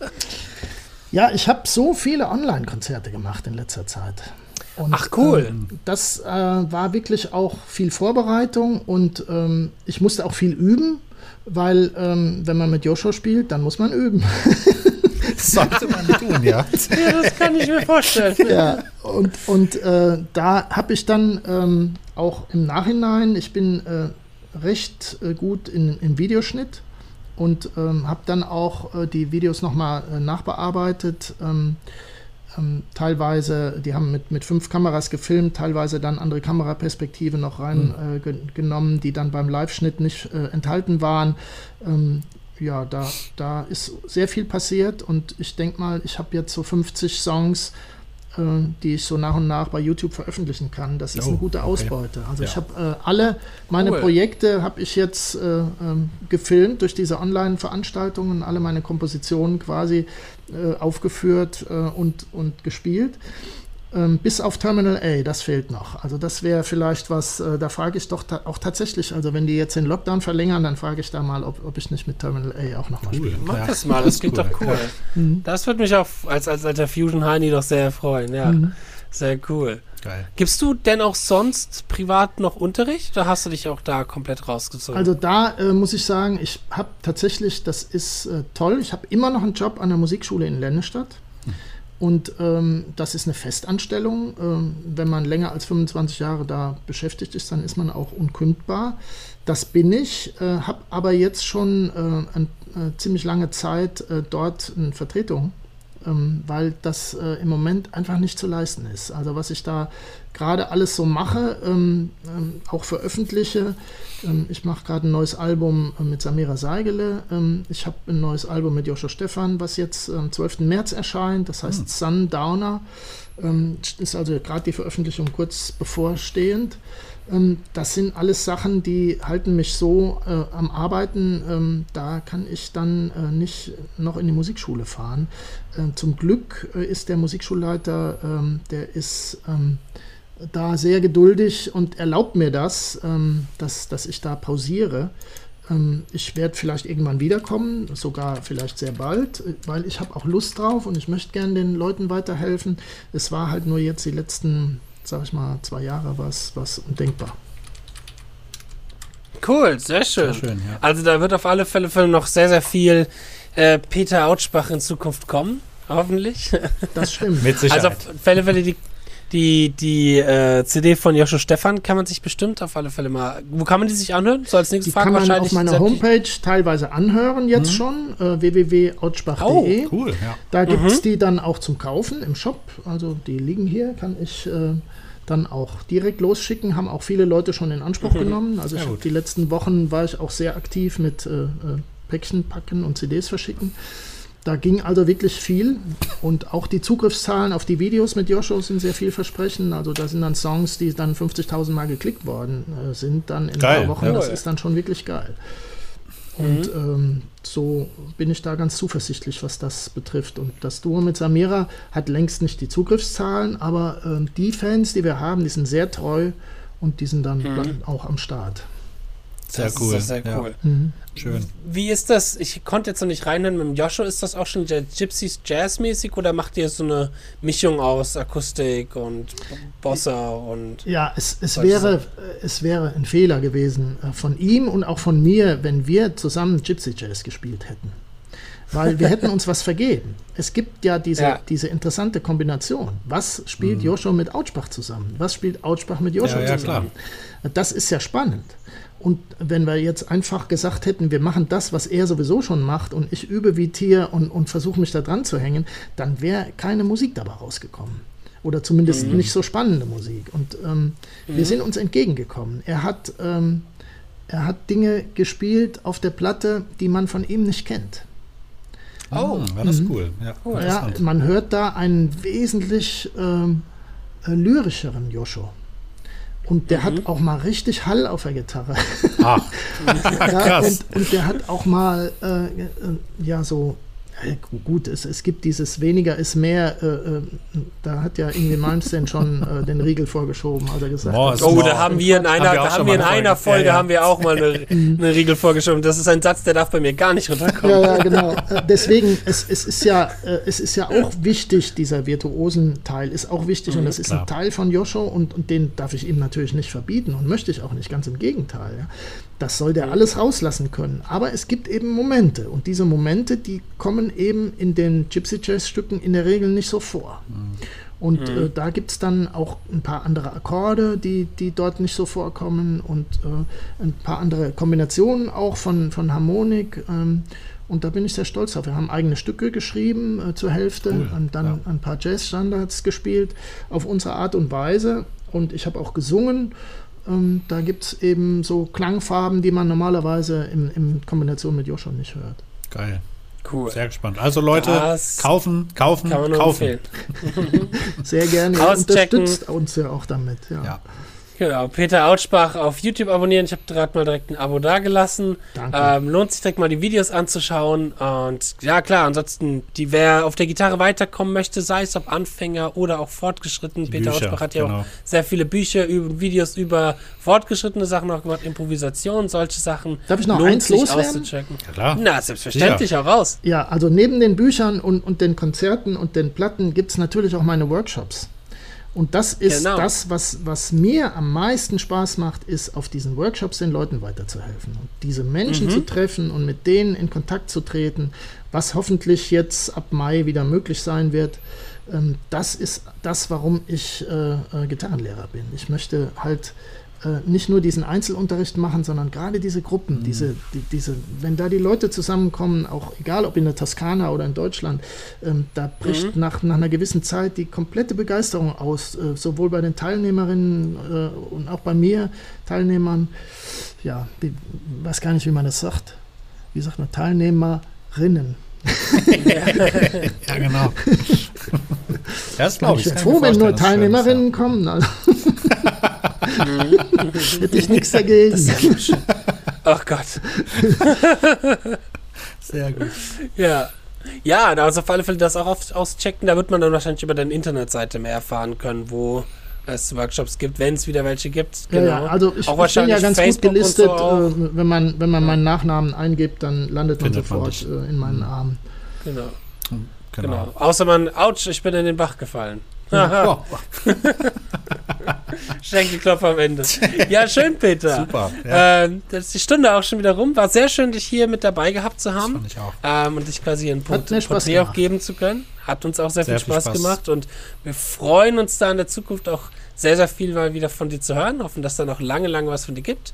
Ja, ich habe so viele Online-Konzerte gemacht in letzter Zeit. Und, Ach, cool. Ähm, das äh, war wirklich auch viel Vorbereitung und ähm, ich musste auch viel üben, weil ähm, wenn man mit Joshua spielt, dann muss man üben. *laughs* Das sollte man tun, ja. *laughs* Ja, das kann ich mir vorstellen. ja, und, und äh, da habe ich dann ähm, auch im Nachhinein, ich bin äh, recht äh, gut in, im Videoschnitt und ähm, habe dann auch äh, die Videos nochmal äh, nachbearbeitet. Ähm, teilweise, die haben mit, mit fünf Kameras gefilmt, teilweise dann andere Kameraperspektive noch reingenommen, äh, ge- genommen, die dann beim Live-Schnitt nicht äh, enthalten waren. Ähm, ja, da, da ist sehr viel passiert und ich denke mal, ich habe jetzt so 50 Songs, äh, die ich so nach und nach bei YouTube veröffentlichen kann. Das ist Oh, eine gute okay. Ausbeute. Also Ja. ich habe äh, alle meine Cool. Projekte habe ich jetzt äh, ähm, gefilmt durch diese Online-Veranstaltungen, alle meine Kompositionen quasi äh, aufgeführt äh, und, und gespielt. Ähm, bis auf Terminal A, das fehlt noch. Also das wäre vielleicht was, äh, da frage ich doch ta auch tatsächlich, also wenn die jetzt den Lockdown verlängern, dann frage ich da mal, ob, ob ich nicht mit Terminal A auch nochmal Cool. spiele. Mach Ja, das mal, das *laughs* klingt cool, doch cool. Mhm. Das würde mich auch als, als alter Fusion-Heini doch sehr freuen, ja. Mhm. Sehr cool. Geil. Gibst du denn auch sonst privat noch Unterricht oder hast du dich auch da komplett rausgezogen? Also da äh, muss ich sagen, ich habe tatsächlich, das ist äh, toll, ich habe immer noch einen Job an der Musikschule in Lennestadt. Und ähm, das ist eine Festanstellung. Ähm, wenn man länger als 25 Jahre da beschäftigt ist, dann ist man auch unkündbar. Das bin ich, äh, habe aber jetzt schon äh, ein, äh, ziemlich lange Zeit äh, dort eine Vertretung, ähm, weil das äh, im Moment einfach nicht zu leisten ist. Also was ich da gerade alles so mache, ähm, ähm, auch veröffentliche. Ähm, ich mache gerade ein neues Album äh, mit Samira Seigele. Ähm, ich habe ein neues Album mit Joshua Stephan, was jetzt am 12. März erscheint. Das heißt Sundowner. Ähm, ist also gerade die Veröffentlichung kurz bevorstehend. Ähm, das sind alles Sachen, die halten mich so äh, am Arbeiten. Ähm, da kann ich dann äh, nicht noch in die Musikschule fahren. Ähm, zum Glück äh, ist der Musikschulleiter, ähm, der ist ähm, da sehr geduldig und erlaubt mir das, ähm, dass, dass ich da pausiere. Ähm, ich werde vielleicht irgendwann wiederkommen, sogar vielleicht sehr bald, äh, weil ich habe auch Lust drauf und ich möchte gerne den Leuten weiterhelfen. Es war halt nur jetzt die letzten, sag ich mal, zwei Jahre was, was undenkbar. cool, sehr schön. Sehr schön, ja. Also da wird auf alle Fälle, Fälle noch sehr, sehr viel äh, Peter Autschbach in Zukunft kommen. Hoffentlich. *laughs* Das stimmt. Mit Sicherheit. Also auf alle Fälle die, die, die äh, CD von Joshua Stefan kann man sich bestimmt auf alle Fälle mal. Wo kann man die sich anhören? So als Die nächste Frage kann man wahrscheinlich. auf meiner Homepage teilweise anhören jetzt schon, äh, www.outspach.de. Oh, cool, ja. Da gibt es Mhm. die dann auch zum Kaufen im Shop. Also die liegen hier, kann ich äh, dann auch direkt losschicken. Haben auch viele Leute schon in Anspruch genommen. Also ich die letzten Wochen war ich auch sehr aktiv mit äh, äh, Päckchen packen und CDs verschicken. Da ging also wirklich viel und auch die Zugriffszahlen auf die Videos mit Joshua sind sehr vielversprechend. Also da sind dann Songs, die dann 50.000 Mal geklickt worden äh, sind, dann in Geil, ein paar Wochen. ja. Das ist dann schon wirklich geil. Und ähm, so bin ich da ganz zuversichtlich, was das betrifft. Und das Duo mit Samira hat längst nicht die Zugriffszahlen, aber ähm, die Fans, die wir haben, die sind sehr treu und die sind dann Mhm. auch am Start. Sehr das cool. Ist sehr ja. cool. Mhm. Schön. Wie ist das? Ich konnte jetzt noch nicht reinhören mit dem Joshua. Ist das auch schon Gypsies Jazz-mäßig oder macht ihr so eine Mischung aus Akustik und Bossa und. Ja, es, es, wäre, äh, es wäre ein Fehler gewesen äh, von ihm und auch von mir, wenn wir zusammen Gypsy Jazz gespielt hätten. Weil wir hätten uns was vergeben. Es gibt ja diese, Ja. diese interessante Kombination. Was spielt Joshua mit Autschbach zusammen? Was spielt Autschbach mit Joshua Ja, ja, zusammen? Das ist ja spannend. Und wenn wir jetzt einfach gesagt hätten, wir machen das, was er sowieso schon macht und ich übe wie Tier und, und versuche mich da dran zu hängen, dann wäre keine Musik dabei rausgekommen. Oder zumindest nicht so spannende Musik. Und ähm, wir sind uns entgegengekommen. Er hat, ähm, er hat Dinge gespielt auf der Platte, die man von ihm nicht kennt. Oh. War das cool. Ja, Cool. Ja, interessant. man hört da einen wesentlich ähm, äh, lyrischeren Joshua. Und der hat auch mal richtig Hall auf der Gitarre. Ach, *laughs* Ja, krass. und, und der hat auch mal, äh, äh, ja, so, gut, es, es gibt dieses weniger ist mehr, äh, äh, da hat ja irgendwie Malmsteen schon äh, den Riegel vorgeschoben, als er gesagt More hat. Oh, da haben wir in einer, Haben haben wir in einer Folge. Folge Ja, ja. haben wir auch mal eine, *laughs* eine Riegel vorgeschoben. Das ist ein Satz, der darf bei mir gar nicht runterkommen. Ja, ja, genau. *laughs* Deswegen, es, es, ist ja, äh, es ist ja auch wichtig, dieser virtuosen Teil ist auch wichtig und das ist klar. ein Teil von Joscho und, und den darf ich ihm natürlich nicht verbieten und möchte ich auch nicht, ganz im Gegenteil. Ja. Das soll der alles rauslassen können. Aber es gibt eben Momente und diese Momente, die kommen eben in den Gypsy Jazz Stücken in der Regel nicht so vor. Und äh, da gibt es dann auch ein paar andere Akkorde, die, die dort nicht so vorkommen und äh, ein paar andere Kombinationen auch von, von Harmonik. Ähm, und da bin ich sehr stolz drauf. Wir haben eigene Stücke geschrieben äh, zur Hälfte Cool, und dann ja. ein paar Jazzstandards gespielt auf unsere Art und Weise. Und ich habe auch gesungen. Ähm, da gibt es eben so Klangfarben, die man normalerweise in, in Kombination mit Joshua nicht hört. Geil. Cool. Sehr gespannt. Also Leute, Das kaufen, kaufen, kaufen. *laughs* *laughs* Sehr gerne. Ihr Auschecken. unterstützt uns ja auch damit. Ja. Ja. Genau, Peter Autschbach auf YouTube abonnieren. Ich habe gerade mal direkt ein Abo dagelassen. Danke. Ähm, lohnt sich direkt mal die Videos anzuschauen. Und ja, klar, ansonsten, die, wer auf der Gitarre weiterkommen möchte, sei es ob Anfänger oder auch fortgeschritten. Die Peter Bücher, Autschbach hat ja genau. auch sehr viele Bücher, über, Videos über fortgeschrittene Sachen auch gemacht, Improvisation, solche Sachen. Darf ich noch Lohnt eins sich loswerden? auszuchecken. Ja, klar. Na, selbstverständlich auch raus. Ja, also neben den Büchern und, und den Konzerten und den Platten gibt es natürlich auch meine Workshops. Und das ist Genau. das, was, was mir am meisten Spaß macht, ist auf diesen Workshops den Leuten weiterzuhelfen. Und diese Menschen Mhm. zu treffen und mit denen in Kontakt zu treten, was hoffentlich jetzt ab Mai wieder möglich sein wird. Ähm, das ist das, warum ich äh, äh, Gitarrenlehrer bin. Ich möchte halt nicht nur diesen Einzelunterricht machen, sondern gerade diese Gruppen, diese, die, diese, wenn da die Leute zusammenkommen, auch egal ob in der Toskana oder in Deutschland, ähm, da bricht nach, nach einer gewissen Zeit die komplette Begeisterung aus, äh, sowohl bei den Teilnehmerinnen äh, und auch bei mir Teilnehmern. Ja, ich weiß gar nicht, wie man das sagt. Wie sagt man Teilnehmerinnen? *laughs* Ja, genau. *laughs* das glaube ich ich. kann froh, wenn nur Teilnehmerinnen kommen. Also. *laughs* *laughs* Hätte ich nichts dagegen. Ach Gott. *laughs* Sehr gut. Ja. Ja, also auf alle Fälle das auch auf, auschecken. Da wird man dann wahrscheinlich über deine Internetseite mehr erfahren können, wo es Workshops gibt, wenn es wieder welche gibt. Ja, ja, also ich, Auch ich bin ja wahrscheinlich ganz Facebook gut gelistet. so äh, wenn, man, wenn man meinen Nachnamen eingibt, dann landet man Findet man sofort äh, in meinen Armen. Genau, Genau. genau. Außer man, ouch, ich bin in den Bach gefallen. Oh, *laughs* Schenkelklopfer am Ende. Ja, schön, Peter. super. Ja, Ähm, das ist die Stunde auch schon wieder rum. War sehr schön, dich hier mit dabei gehabt zu das haben. fand ich auch. ähm, und dich quasi ein Porträt auch geben zu können. Hat uns auch sehr, Sehr viel viel Spaß, Spaß. gemacht und wir freuen uns da in der Zukunft auch sehr, sehr viel mal wieder von dir zu hören. Hoffen, dass da noch lange, lange was von dir gibt.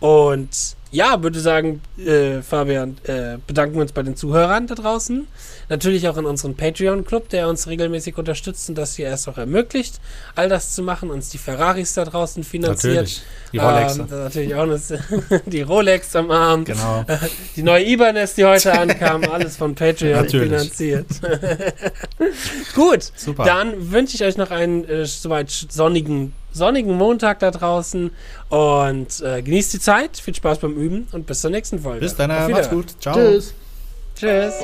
Und ja, würde sagen, äh, Fabian, äh, bedanken wir uns bei den Zuhörern da draußen. Natürlich auch in unserem Patreon-Club, der uns regelmäßig unterstützt und das hier erst auch ermöglicht, all das zu machen, uns die Ferraris da draußen finanziert. Natürlich. Die Rolex. Ähm, natürlich auch eine, *laughs* die Rolex am Arm. genau. Die neue Ibanez, die heute *laughs* ankam, alles von Patreon Natürlich. finanziert. *laughs* Gut, Super. dann wünsche ich euch noch einen äh, soweit sonnigen, sonnigen Montag da draußen und äh, genießt die Zeit, viel Spaß beim Üben und bis zur nächsten Folge. Bis dann. Macht's gut. Ciao. Tschüss. Tschüss.